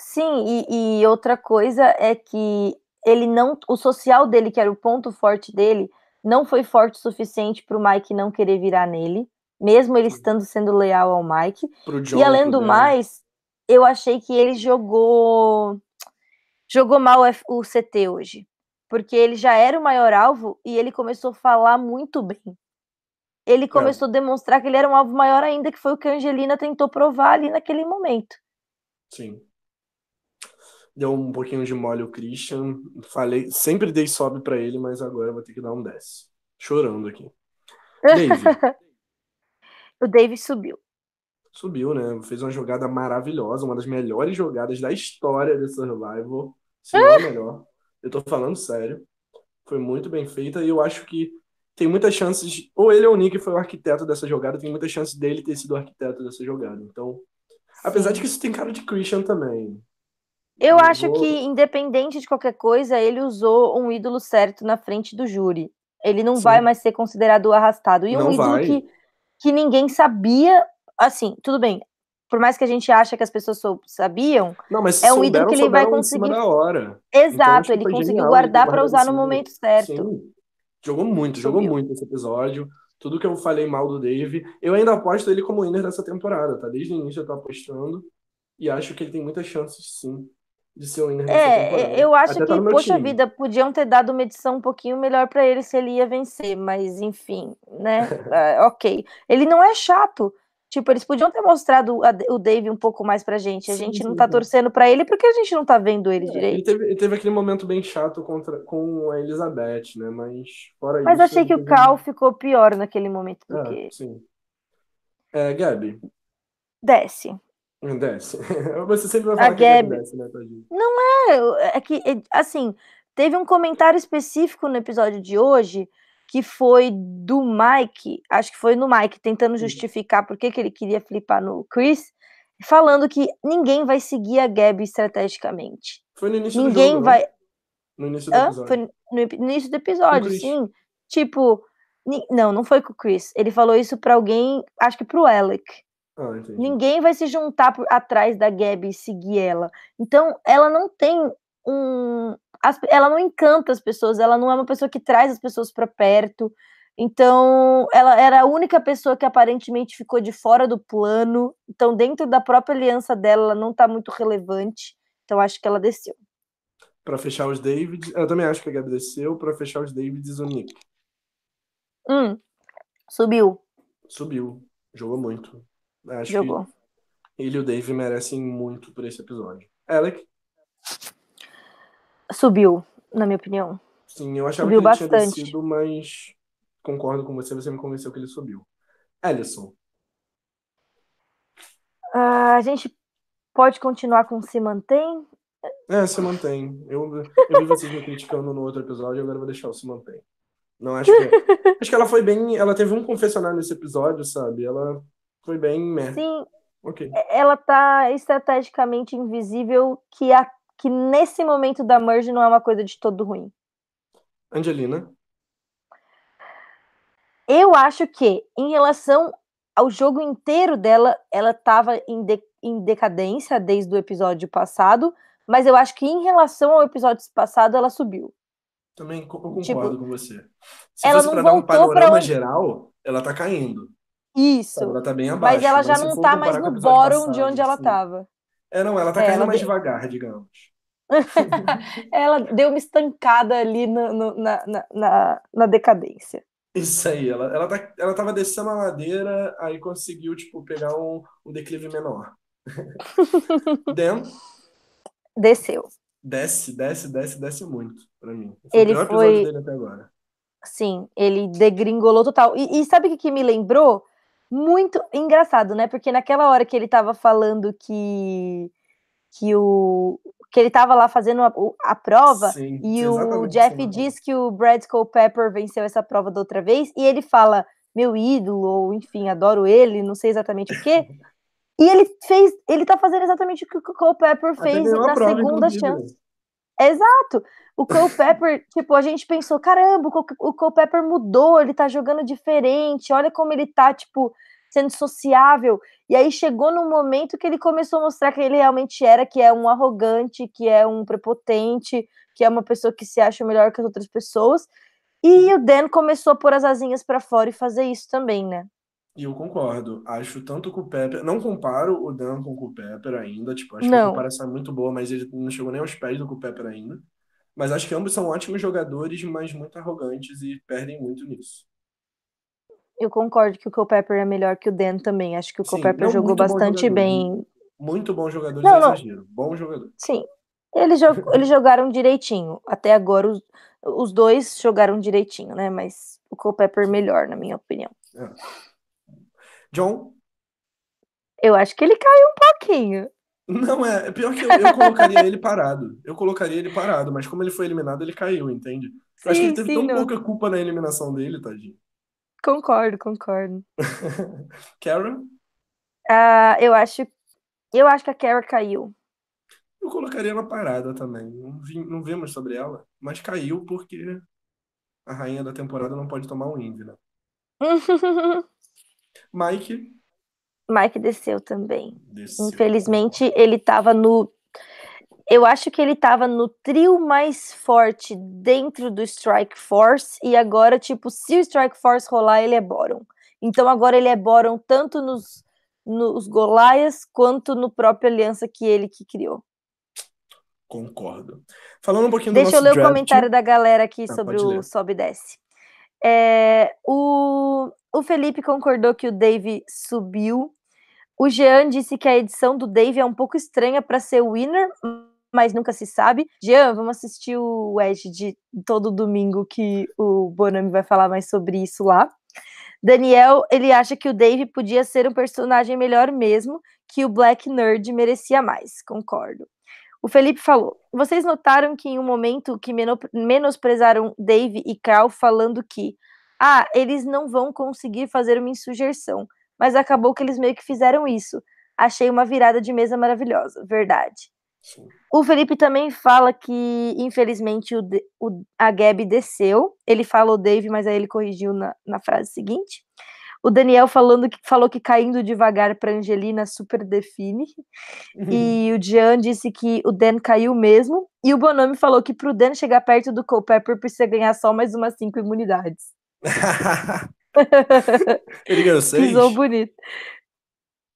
S2: Sim, e, e outra coisa é que ele não. O social dele, que era o ponto forte dele, não foi forte o suficiente para o Mike não querer virar nele mesmo ele estando sendo leal ao Mike.
S1: John,
S2: e além do mais, eu achei que ele jogou jogou mal o CT hoje, porque ele já era o maior alvo e ele começou a falar muito bem. Ele é. começou é. a demonstrar que ele era um alvo maior ainda, que foi o que a Angelina tentou provar ali naquele momento.
S1: Sim. Deu um pouquinho de mole o Christian. Falei, sempre dei sobe para ele, mas agora vou ter que dar um 10. Chorando aqui. Dave,
S2: o Davis subiu.
S1: Subiu, né? Fez uma jogada maravilhosa, uma das melhores jogadas da história de Survival. Se não a melhor. Eu tô falando sério. Foi muito bem feita e eu acho que tem muitas chances. Ou ele ou o Nick foi o arquiteto dessa jogada, tem muitas chances dele ter sido o arquiteto dessa jogada. Então, apesar Sim. de que isso tem cara de Christian também.
S2: Eu, acho vou... que, independente de qualquer coisa, ele usou um ídolo certo na frente do júri. Ele não Sim. vai mais ser considerado arrastado. E
S1: não
S2: um ídolo
S1: vai.
S2: que que ninguém sabia. Assim, tudo bem. Por mais que a gente ache que as pessoas sabiam,
S1: não, mas
S2: é um ídolo que ele vai conseguir. Exato, então, ele conseguiu guardar para usar no momento certo. Sim.
S1: Jogou muito, jogou muito esse episódio. Tudo que eu falei mal do Dave, eu ainda aposto ele como winner dessa temporada, tá? Desde o início eu tô apostando. E acho que ele tem muitas chances, sim, de ser o winner
S2: É, eu acho Até que, tá poxa time. vida, podiam ter dado uma edição um pouquinho melhor para ele se ele ia vencer, mas enfim, né? uh, ok. Ele não é chato. Tipo, eles podiam ter mostrado a, o Dave um pouco mais pra gente. A sim, gente não tá sim. torcendo para ele porque a gente não tá vendo ele é, direito.
S1: Ele teve, ele teve, aquele momento bem chato contra, com a Elizabeth, né? Mas fora
S2: Mas
S1: isso,
S2: achei que o Cal ficou pior naquele momento do
S1: é,
S2: que.
S1: Sim. É, Gabi.
S2: Desce.
S1: Desce. Você sempre vai falar a que Gabi... desce, né, Tadinho?
S2: Não é, é que, é, assim, teve um comentário específico no episódio de hoje que foi do Mike, acho que foi no Mike, tentando uhum. justificar por que, que ele queria flipar no Chris, falando que ninguém vai seguir a Gabi estrategicamente.
S1: Foi no início
S2: ninguém
S1: do jogo,
S2: vai...
S1: No início do episódio.
S2: Foi no início do episódio, sim. Tipo, não, não foi com o Chris. Ele falou isso para alguém, acho que pro Alec.
S1: Ah,
S2: Ninguém vai se juntar por, atrás da Gabi e seguir ela. Então, ela não tem um. As, ela não encanta as pessoas, ela não é uma pessoa que traz as pessoas para perto. Então, ela era a única pessoa que aparentemente ficou de fora do plano. Então, dentro da própria aliança dela, ela não está muito relevante. Então, acho que ela desceu.
S1: Para fechar os Davids, eu também acho que a Gabi desceu. Para fechar os Davids, o Nick.
S2: Hum, subiu.
S1: Subiu. Jogou muito. Acho
S2: Jogou.
S1: que ele e o Dave merecem muito por esse episódio. Alec?
S2: Subiu, na minha opinião.
S1: Sim, eu achava subiu que ele bastante. tinha descido, mas concordo com você, você me convenceu que ele subiu. Ellison.
S2: Uh, a gente pode continuar com se mantém?
S1: É, se mantém. Eu, eu vi vocês me criticando no outro episódio, agora vou deixar o se mantém. Não acho que. acho que ela foi bem. Ela teve um confessionário nesse episódio, sabe? Ela foi bem meh.
S2: Sim.
S1: Ok.
S2: Ela tá estrategicamente invisível, que, a, que nesse momento da merge não é uma coisa de todo ruim.
S1: Angelina.
S2: Eu acho que, em relação ao jogo inteiro dela, ela estava em, de, em decadência desde o episódio passado, mas eu acho que em relação ao episódio passado, ela subiu.
S1: Também concordo tipo, com você.
S2: Se ela fosse para dar um panorama
S1: um... geral, ela tá caindo.
S2: Isso.
S1: Ela tá bem abaixo.
S2: Mas ela já não tá mais no passado, de onde ela tava.
S1: É, não, ela tá é, caindo ela mais devagar, digamos.
S2: ela deu uma estancada ali no, no, na, na, na, decadência.
S1: Isso aí, ela, ela, tá, ela tava descendo a ladeira, aí conseguiu, tipo, pegar um, um declive menor. Dan?
S2: Desceu.
S1: Desce, desce, desce, desce muito pra mim.
S2: Foi ele o foi... dele até agora. Sim, ele degringolou total. E, e sabe o que, que me lembrou? Muito engraçado, né? Porque naquela hora que ele tava falando que que o que ele tava lá fazendo a, a prova Sim, e o Jeff diz que o Brad Culpepper venceu essa prova da outra vez e ele fala meu ídolo ou enfim adoro ele não sei exatamente o que e ele fez ele tá fazendo exatamente o que o Culpepper fez na segunda chance. Exato o Culpepper tipo a gente pensou caramba o Culpepper mudou ele tá jogando diferente olha como ele tá tipo sendo sociável. E aí chegou num momento que ele começou a mostrar que ele realmente era, que é um arrogante, que é um prepotente, que é uma pessoa que se acha melhor que as outras pessoas. E o Dan começou a pôr as asinhas para fora e fazer isso também, né?
S1: E eu concordo. Acho tanto com o Pepper. Não comparo o Dan com o Pepper ainda. Tipo, acho
S2: não.
S1: que a comparação é muito boa, mas ele não chegou nem aos pés do Pepper ainda. Mas acho que ambos são ótimos jogadores, mas muito arrogantes e perdem muito nisso.
S2: Eu concordo que o Culpepper é melhor que o Dan também. Acho que o Culpepper jogou bastante bem.
S1: Muito bom jogador, não, não. exagero. Bom jogador.
S2: Sim. Eles, jog... eles jogaram direitinho. Até agora, os, os dois jogaram direitinho, né? Mas o Culpepper melhor, na minha opinião. É.
S1: John?
S2: Eu acho que ele caiu um pouquinho.
S1: Não, é, é pior que eu, eu colocaria ele parado. Eu colocaria ele parado, mas como ele foi eliminado, ele caiu, entende? Eu acho que ele teve sim, tão não. pouca culpa na eliminação dele, tadinho.
S2: Concordo, concordo.
S1: Karen?
S2: Uh, eu acho eu acho que a Karen caiu.
S1: Eu colocaria ela parada também. Não, vi, não vimos sobre ela, mas caiu porque a rainha da temporada não pode tomar um Indy, né? Mike?
S2: Mike desceu também. Desceu. Infelizmente, ele estava no eu acho que ele estava no trio mais forte dentro do Strike Force e agora, tipo, se o Strike Force rolar, ele é Boron. Então agora ele é Boron tanto nos, nos Golias quanto no próprio Aliança que ele que criou.
S1: Concordo. Falando um pouquinho
S2: Deixa
S1: do
S2: eu ler
S1: draft...
S2: o comentário da galera aqui ah, sobre o sobe e desce. É, o, o Felipe concordou que o Dave subiu. O Jean disse que a edição do Dave é um pouco estranha para ser winner, mas nunca se sabe. Jean, vamos assistir o Edge de todo domingo que o Bonami vai falar mais sobre isso lá. Daniel, ele acha que o Dave podia ser um personagem melhor mesmo, que o Black Nerd merecia mais. Concordo. O Felipe falou: Vocês notaram que em um momento que menosprezaram Dave e Carl falando que ah, eles não vão conseguir fazer uma insurreição, mas acabou que eles meio que fizeram isso. Achei uma virada de mesa maravilhosa, verdade. Sim. O Felipe também fala que, infelizmente, o, o, a Gabi desceu. Ele falou Dave, mas aí ele corrigiu na, na frase seguinte. O Daniel falando que, falou que caindo devagar para Angelina super define. Uhum. E o Jean disse que o Dan caiu mesmo. E o Bonami falou que para o Dan chegar perto do Culpepper precisa ganhar só mais umas cinco imunidades.
S1: ele ganhou seis?
S2: Pisou bonito.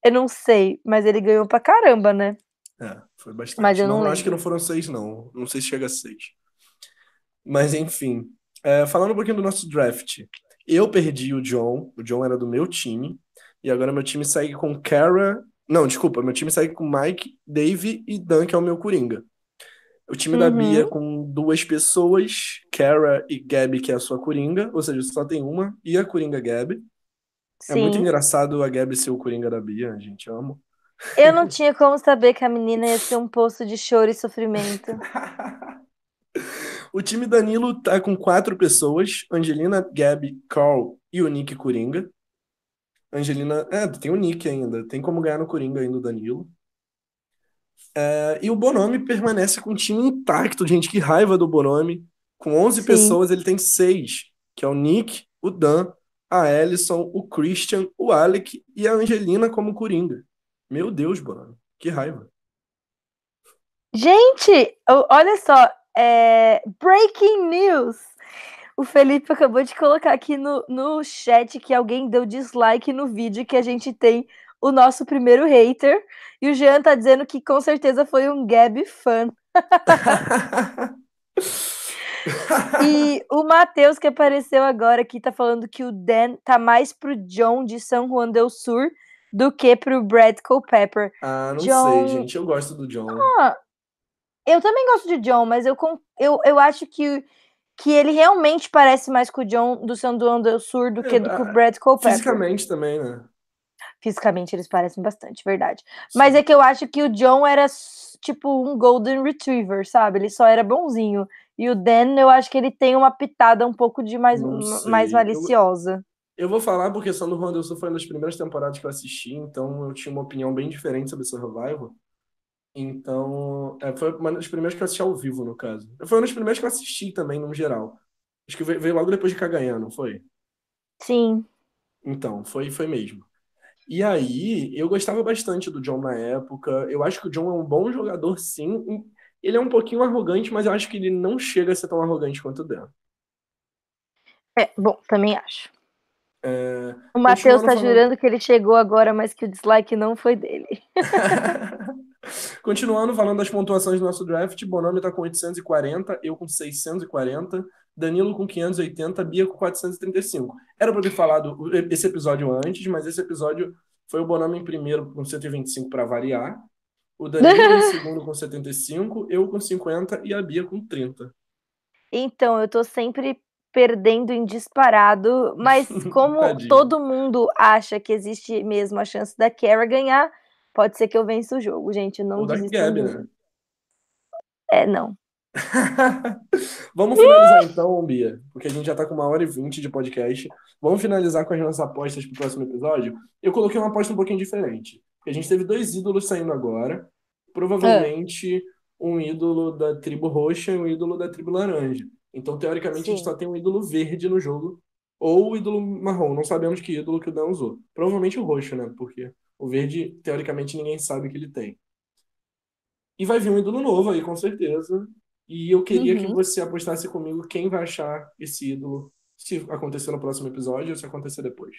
S2: Eu não sei, mas ele ganhou pra caramba, né?
S1: É, foi bastante. Mas eu não, não acho que não foram seis, não. Não sei se chega a seis. Mas enfim. É, falando um pouquinho do nosso draft. Eu perdi o John. O John era do meu time. E agora meu time segue com Kara. Não, desculpa. Meu time segue com Mike, Dave e Dan, que é o meu Coringa. O time uhum. da Bia com duas pessoas, Kara e Gabi, que é a sua Coringa. Ou seja, só tem uma. E a Coringa Gabi. É muito engraçado a Gabi ser o Coringa da Bia, a gente ama.
S2: Eu não tinha como saber que a menina ia ser um poço de choro e sofrimento.
S1: o time Danilo tá com quatro pessoas: Angelina, Gabi, Carl e o Nick Coringa. Angelina. É, tem o Nick ainda. Tem como ganhar no Coringa ainda o Danilo. É, e o Bonome permanece com o time intacto, gente. Que raiva do Bonome. Com 11 Sim. pessoas, ele tem seis, que é o Nick, o Dan, a Ellison, o Christian, o Alec e a Angelina como Coringa. Meu Deus, Bono, que raiva.
S2: Gente, olha só, é... breaking news. O Felipe acabou de colocar aqui no, no chat que alguém deu dislike no vídeo que a gente tem o nosso primeiro hater. E o Jean tá dizendo que com certeza foi um Gab fã. e o Matheus, que apareceu agora aqui, tá falando que o Dan tá mais pro John de São Juan del Sur do que pro Brad Culpepper.
S1: Ah, não John... sei, gente. Eu gosto do John.
S2: Ah, eu também gosto de John, mas eu, eu, eu acho que, que ele realmente parece mais com o John do São Juan del Sur do que é, do que o Brad Culpepper.
S1: Fisicamente também, né?
S2: Fisicamente eles parecem bastante, verdade. Mas é que eu acho que o John era tipo um Golden Retriever, sabe? Ele só era bonzinho. E o Dan, eu acho que ele tem uma pitada um pouco de mais, mais maliciosa.
S1: Eu, eu, vou falar porque Sandro Rondelson foi uma das primeiras temporadas que eu assisti, então eu tinha uma opinião bem diferente sobre Survival. Então, é, foi uma das primeiras que eu assisti ao vivo, no caso. Foi uma das primeiras que eu assisti também, no geral. Acho que veio logo depois de Caganhar, não foi?
S2: Sim.
S1: Então, foi, foi mesmo. E aí, eu gostava bastante do John na época. Eu acho que o John é um bom jogador, sim. Ele é um pouquinho arrogante, mas eu acho que ele não chega a ser tão arrogante quanto o Dan.
S2: É, bom, também acho. É... O Matheus tá falando... jurando que ele chegou agora, mas que o dislike não foi dele.
S1: Continuando falando das pontuações do nosso draft, Bonami tá com 840, eu com 640, Danilo com 580, Bia com 435. Era para ter falado esse episódio antes, mas esse episódio foi o Bonami em primeiro com 125 para variar. O Danilo em segundo com 75, eu com 50 e a Bia com 30.
S2: Então, eu tô sempre perdendo em disparado, mas como todo mundo acha que existe mesmo a chance da Kara ganhar, pode ser que eu vença o jogo, gente. Não Ou da né? É, não.
S1: Vamos finalizar então, Bia, porque a gente já tá com uma hora e vinte de podcast. Vamos finalizar com as nossas apostas pro próximo episódio. Eu coloquei uma aposta um pouquinho diferente. Porque a gente teve dois ídolos saindo agora. Provavelmente é. um ídolo da tribo roxa e um ídolo da tribo laranja. Então, teoricamente, Sim. a gente só tem um ídolo verde no jogo. Ou o ídolo marrom. Não sabemos que ídolo que o Dan usou. Provavelmente o roxo, né? Porque o verde, teoricamente, ninguém sabe que ele tem. E vai vir um ídolo novo aí, com certeza. E eu queria uhum. que você apostasse comigo quem vai achar esse ídolo, se acontecer no próximo episódio ou se acontecer depois.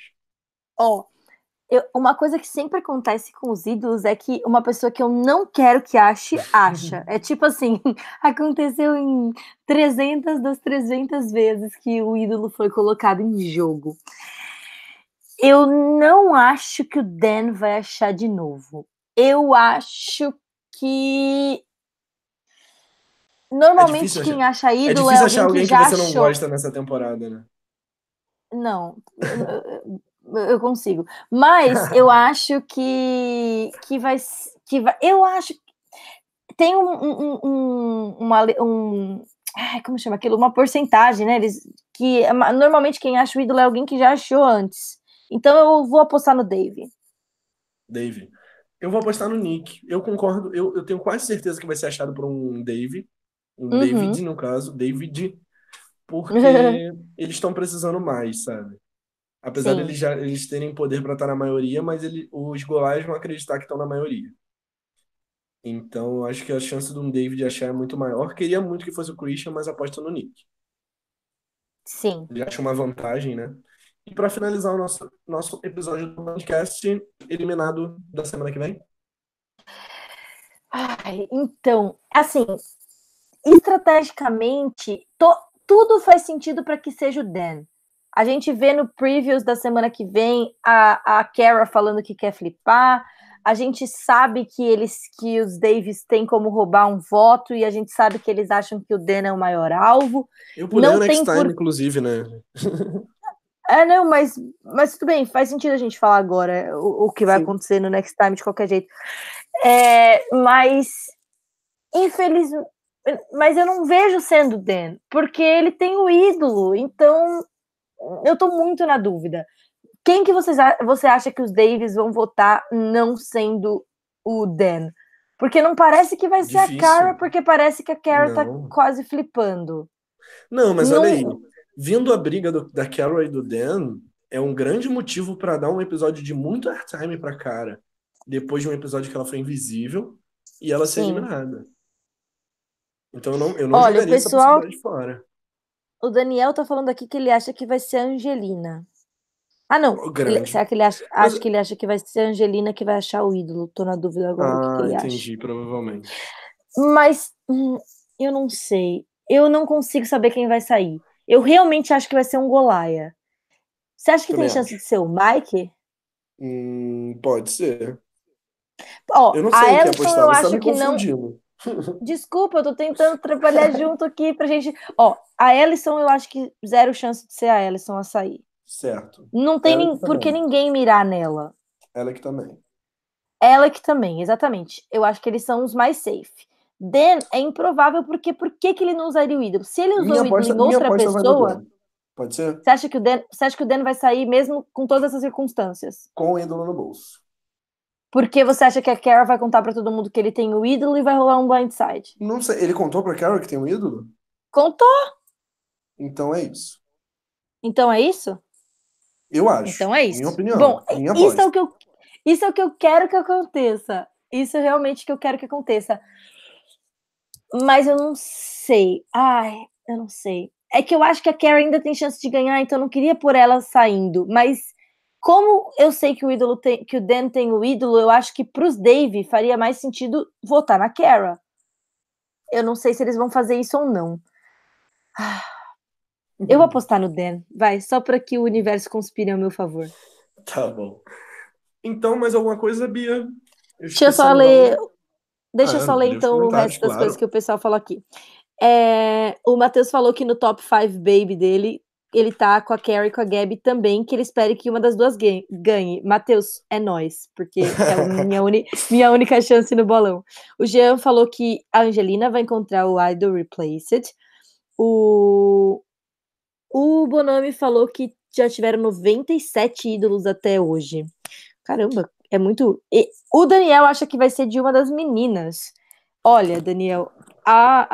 S2: Ó, oh, uma coisa que sempre acontece com os ídolos é que uma pessoa que eu não quero que ache, acha. É tipo assim, aconteceu em 300 das 300 vezes que o ídolo foi colocado em jogo. Eu não acho que o Dan vai achar de novo. Eu acho que normalmente é quem achar, acha ídolo é, é
S1: achar alguém
S2: que,
S1: que,
S2: você
S1: não gosta nessa temporada, né?
S2: Não eu consigo. Mas eu acho que, que vai. Que vai eu acho. Tem um, um, um uma. Um, como chama aquilo? Uma porcentagem, né? Eles, que normalmente quem acha o ídolo é alguém que já achou antes. Então eu vou apostar no Dave.
S1: Dave. Eu vou apostar no Nick. Eu concordo, eu, eu tenho quase certeza que vai ser achado por um Dave. Um uhum. David, no caso, David, porque eles estão precisando mais, sabe? Apesar deles de eles, eles terem poder para estar na maioria, mas ele, os Goliaths vão acreditar que estão na maioria. Então, acho que a chance de um David achar é muito maior. Queria muito que fosse o Christian, mas aposto no Nick.
S2: Sim.
S1: Ele acha uma vantagem, né? E para finalizar o nosso, nosso episódio do podcast, eliminado da semana que vem?
S2: Ai, então, assim, estrategicamente, to, tudo faz sentido para que seja o Dan. A gente vê no previews da semana que vem a, a Kara falando que quer flipar. A gente sabe que eles que os Davis têm como roubar um voto e a gente sabe que eles acham que o Dan é o maior alvo.
S1: Eu pulei não o Next Time, por... inclusive, né?
S2: É, não, mas, mas tudo bem, faz sentido a gente falar agora o, o que vai Sim. acontecer no Next Time de qualquer jeito. É, mas, infelizmente, mas eu não vejo sendo Dan, porque ele tem o ídolo, então eu tô muito na dúvida. Quem que vocês, você acha que os Davis vão votar não sendo o Dan? Porque não parece que vai Difícil. ser a Cara, porque parece que a Cara tá quase flipando.
S1: Não, mas não... olha aí. Vindo a briga do, da Carol e do Dan, é um grande motivo para dar um episódio de muito airtime pra cara, depois de um episódio que ela foi invisível e ela ser
S2: Sim.
S1: eliminada. Então eu não, eu não
S2: Olha, o
S1: jogaria essa
S2: pessoal-
S1: possibilidade fora.
S2: O Daniel tá falando aqui que ele acha que vai ser a Angelina. Ah, não.
S1: Oh,
S2: Ele- será que ele acha,
S1: Mas-
S2: acho que ele acha que vai ser a Angelina que vai achar o ídolo? Tô na dúvida agora o que, que
S1: Ah,
S2: ele acha.
S1: entendi, provavelmente.
S2: Mas hum, eu não sei. Eu não consigo saber quem vai sair. Eu realmente acho que vai ser um Golaia. Você acha que
S1: Também
S2: tem chance
S1: acho.
S2: de ser o Mike?
S1: Hum, pode ser.
S2: Ó,
S1: Eu não
S2: a
S1: sei quem
S2: Ellison
S1: apostar,
S2: eu
S1: tá
S2: acho que não. Desculpa, eu tô tentando trabalhar junto aqui pra gente. Ó, a Ellison eu acho que zero chance de ser a Ellison a sair.
S1: Certo.
S2: Não tem
S1: Ela
S2: nem
S1: que
S2: por que
S1: também.
S2: ninguém mirar nela.
S1: Ela que também.
S2: Ela que também, exatamente. Eu acho que eles são os mais safe. Dan é improvável porque por que, que ele não usaria o ídolo? Se ele usou
S1: Minha
S2: o ídolo
S1: aposta,
S2: em outra pessoa.
S1: Pode ser?
S2: você acha, que o Dan, você acha que o Dan vai sair mesmo com todas essas circunstâncias?
S1: Com o ídolo no bolso.
S2: Porque você acha que a Kara vai contar pra todo mundo que ele tem o ídolo e vai rolar um blindside?
S1: Não sei. Ele contou pra Carol que tem um ídolo?
S2: Contou?
S1: Então é isso.
S2: Então é isso?
S1: Eu acho.
S2: Então é isso.
S1: Minha opinião.
S2: Bom,
S1: minha
S2: isso é
S1: aposta.
S2: o que eu isso é o que eu quero que aconteça. Isso é realmente que eu quero que aconteça. Mas eu não sei. Ai, eu não sei. É que eu acho que a Carrie ainda tem chance de ganhar, então eu não queria por ela saindo. Mas como eu sei que o ídolo tem, que o Dan tem o ídolo, eu acho que pros Dave faria mais sentido votar na Kara. Eu não sei se eles vão fazer isso ou não. Ah, Eu vou apostar no Dan, vai, só para que o universo conspire ao meu favor.
S1: Tá bom. Então, mais alguma coisa, Bia? Eu
S2: Deixa eu só ler. Deixa eu
S1: Ah,
S2: só ler
S1: os
S2: então o resto das
S1: claro.
S2: coisas que o pessoal falou aqui. É, o Matheus falou que no top 5 baby dele, ele tá com a Carrie e com a Gabi também, que ele espere que uma das duas ganhe. Matheus, é nós, porque é a minha, uni- minha única chance no bolão. O Jean falou que a Angelina vai encontrar o Idol Replaced. O, o Bonami falou que já tiveram 97 ídolos até hoje. Caramba, é muito. e o Daniel acha que vai ser de uma das meninas. Olha, Daniel, a,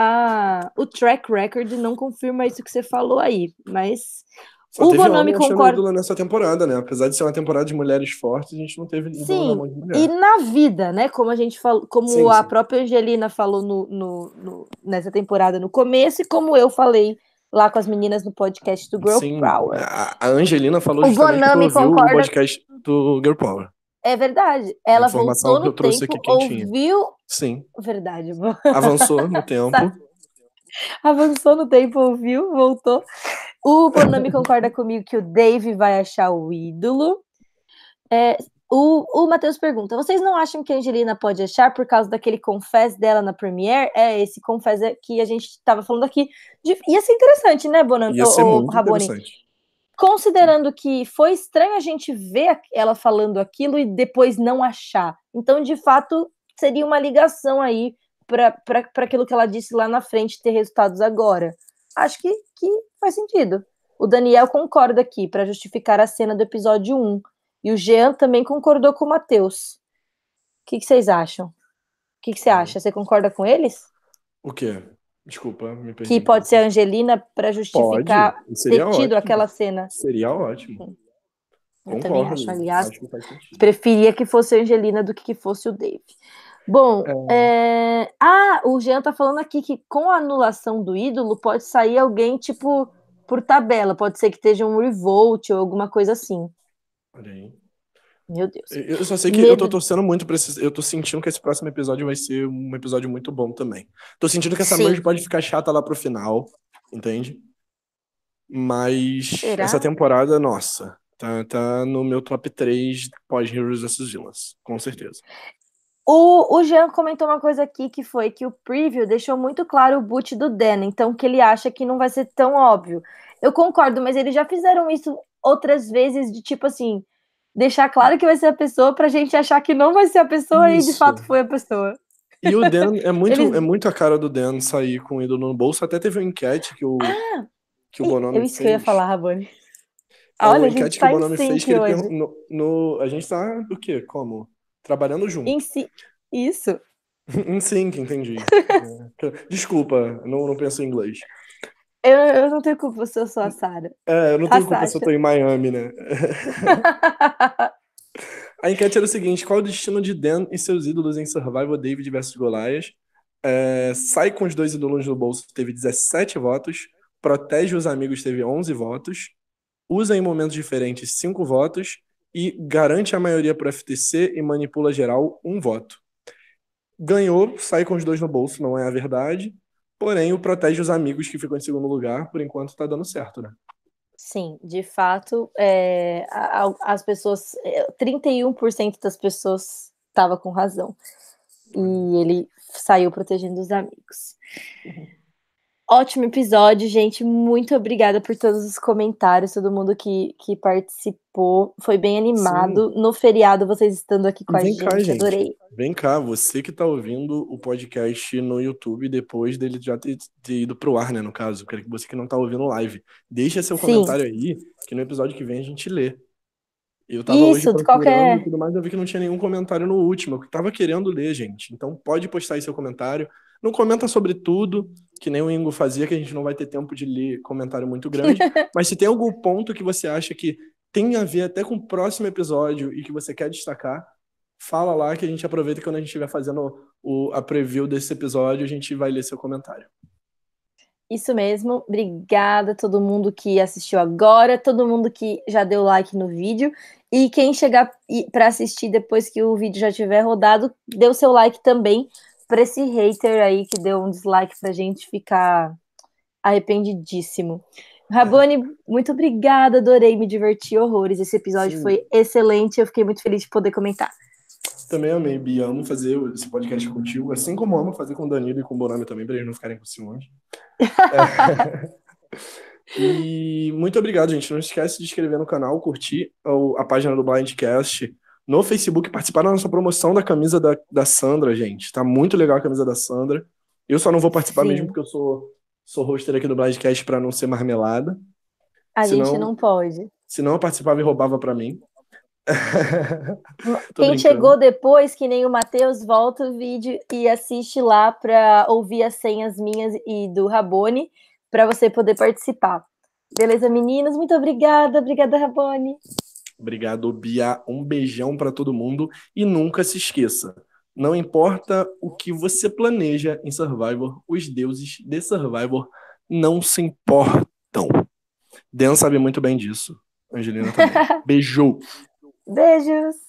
S2: a, o track record não confirma isso que você falou aí, mas
S1: Só
S2: O
S1: achando
S2: concorda-
S1: nessa temporada, né? Apesar de ser uma temporada de mulheres fortes, a gente não teve
S2: Sim,
S1: na de mulher.
S2: E na vida, né? Como a gente falou, como
S1: Sim,
S2: a
S1: sim.
S2: própria Angelina falou no, no- no- nessa temporada no começo, e como eu falei lá com as meninas no podcast do Girl
S1: Sim,
S2: Power.
S1: a, a Angelina falou
S2: O
S1: justamente
S2: Bonami
S1: que ouviu
S2: concorda-
S1: o podcast do Girl Power.
S2: É verdade. Ela
S1: informação
S2: voltou
S1: que eu
S2: no
S1: trouxe
S2: tempo,
S1: aqui quentinha.
S2: ouviu.
S1: Sim,
S2: Verdade,
S1: avançou no tempo.
S2: avançou no tempo, ouviu, voltou. O Bonami concorda comigo que o Dave vai achar o ídolo. É, o o Matheus pergunta: vocês não acham que a Angelina pode achar por causa daquele confess dela na Premiere? É esse confess que a gente estava falando aqui. De- ia ser interessante, né, Bonami?
S1: Ia ser muito interessante.
S2: Considerando que foi estranho a gente ver ela falando aquilo e depois não achar. Então, de fato, seria uma ligação aí para aquilo que ela disse lá na frente ter resultados agora. Acho que, que faz sentido. O Daniel concorda aqui para justificar a cena do episódio 1. E o Jean também concordou com o Matheus. O que, que vocês acham? O que, que você acha? Você concorda com eles?
S1: O quê? Desculpa, me perdi.
S2: Que pode ser a Angelina para justificar ter tido
S1: ótimo.
S2: aquela cena.
S1: Seria ótimo.
S2: Eu também
S1: Concordo.
S2: acho, aliás.
S1: Acho que.
S2: Preferia que fosse a Angelina do que que fosse o Dave. Bom, é, ah, o Jean tá falando aqui que com a anulação do ídolo pode sair alguém, tipo, por tabela. Pode ser que esteja um revolt ou alguma coisa assim.
S1: Olha aí.
S2: Meu Deus.
S1: Eu só sei que
S2: Medo.
S1: eu tô torcendo muito pra esse. Eu tô sentindo que esse próximo episódio vai ser um episódio muito bom também. Tô sentindo que essa merge pode ficar chata lá pro final, entende? Mas
S2: Será?
S1: essa temporada, nossa, tá, tá no meu top 3 pós-Heroes vs Villains, com certeza.
S2: O, o Jean comentou uma coisa aqui que foi que o preview deixou muito claro o boot do Dan, então que ele acha que não vai ser tão óbvio. Eu concordo, mas eles já fizeram isso outras vezes, de tipo assim, deixar claro que vai ser a pessoa pra gente achar que não vai ser a pessoa e de
S1: Isso.
S2: fato foi a pessoa.
S1: E o Dan, é muito,
S2: Eles-
S1: é muito a cara do Dan sair com o ídolo no bolso. Até teve uma enquete que o, que o Bonomi
S2: Eu isso que eu ia
S1: fez.
S2: falar, Rabone.
S1: É
S2: Olha,
S1: uma
S2: a
S1: enquete que
S2: tá
S1: o
S2: em
S1: Bonomi fez que ele no, no- A gente tá do quê? Como? Trabalhando junto.
S2: Em si. Isso.
S1: Em sync, entendi. É. Desculpa, não, não penso em inglês.
S2: Eu, eu não tenho culpa se eu sou a Sarah.
S1: É, eu não tenho a culpa Sasha. se eu tô em Miami, né? a enquete era o seguinte: qual o destino de Dan e seus ídolos em Survival David vs Goliath? É, sai com os dois ídolos no bolso, teve 17 votos. Protege os amigos, teve 11 votos. Usa em momentos diferentes, 5 votos. E garante a maioria para o FTC e manipula geral, um voto. Ganhou, sai com os dois no bolso, não é a verdade. Porém, o protege os amigos que ficam em segundo lugar, por enquanto tá dando certo, né?
S2: Sim, de fato, é, as pessoas, 31% é, das pessoas estava com razão. E ele saiu protegendo os amigos. Uhum. Ótimo episódio, gente. Muito obrigada por todos os comentários, todo mundo que, que participou. Foi bem animado. Sim. No feriado, vocês estando aqui com Vem a cá, gente. Adorei.
S1: Vem cá, você que está ouvindo o podcast no YouTube depois dele já ter, ter ido pro ar, né? No caso, você que não está ouvindo live. Deixa seu Sim. comentário aí, que no episódio que vem a gente lê. Eu tava Isso, hoje qualquer... e tudo mais, eu vi que não tinha nenhum comentário no último. Eu tava querendo ler, gente. Então pode postar aí seu comentário. Não comenta sobre tudo, que nem o Ingo fazia, que a gente não vai ter tempo de ler comentário muito grande. mas se tem algum ponto que você acha que tem a ver até com o próximo episódio e que você quer destacar, fala lá que a gente aproveita quando a gente estiver fazendo o, a preview desse episódio, a gente vai ler seu comentário.
S2: Isso mesmo. Obrigada a todo mundo que assistiu agora, todo mundo que já deu like no vídeo e quem chegar para assistir depois que o vídeo já tiver rodado, dê o seu like também para esse hater aí que deu um dislike pra gente ficar arrependidíssimo. Rabone, muito obrigada, adorei, me diverti horrores. Esse episódio Sim. foi excelente, eu fiquei muito feliz de poder comentar.
S1: Também amei, Bia. Amo fazer esse podcast contigo, assim como amo fazer com o Danilo e com o Bonami também, para eles não ficarem com ciúmes. é. E muito obrigado, gente. Não esquece de inscrever no canal, curtir a página do Blindcast no Facebook, participar da nossa promoção da camisa da, da Sandra, gente. Tá muito legal a camisa da Sandra. Eu só não vou participar Sim. mesmo porque eu sou, sou hoster aqui do Blindcast para não ser marmelada.
S2: A senão, gente não pode.
S1: Senão eu participava e roubava para mim.
S2: Quem chegou depois, que nem o Matheus, volta o vídeo e assiste lá para ouvir as senhas minhas e do Rabone para você poder participar. Beleza, meninos? Muito obrigada. Obrigada, Rabone.
S1: Obrigado, Bia. Um beijão para todo mundo e nunca se esqueça. Não importa o que você planeja em Survivor, os deuses de Survivor não se importam. Dan sabe muito bem disso. Angelina também. Beijo.
S2: Beijos.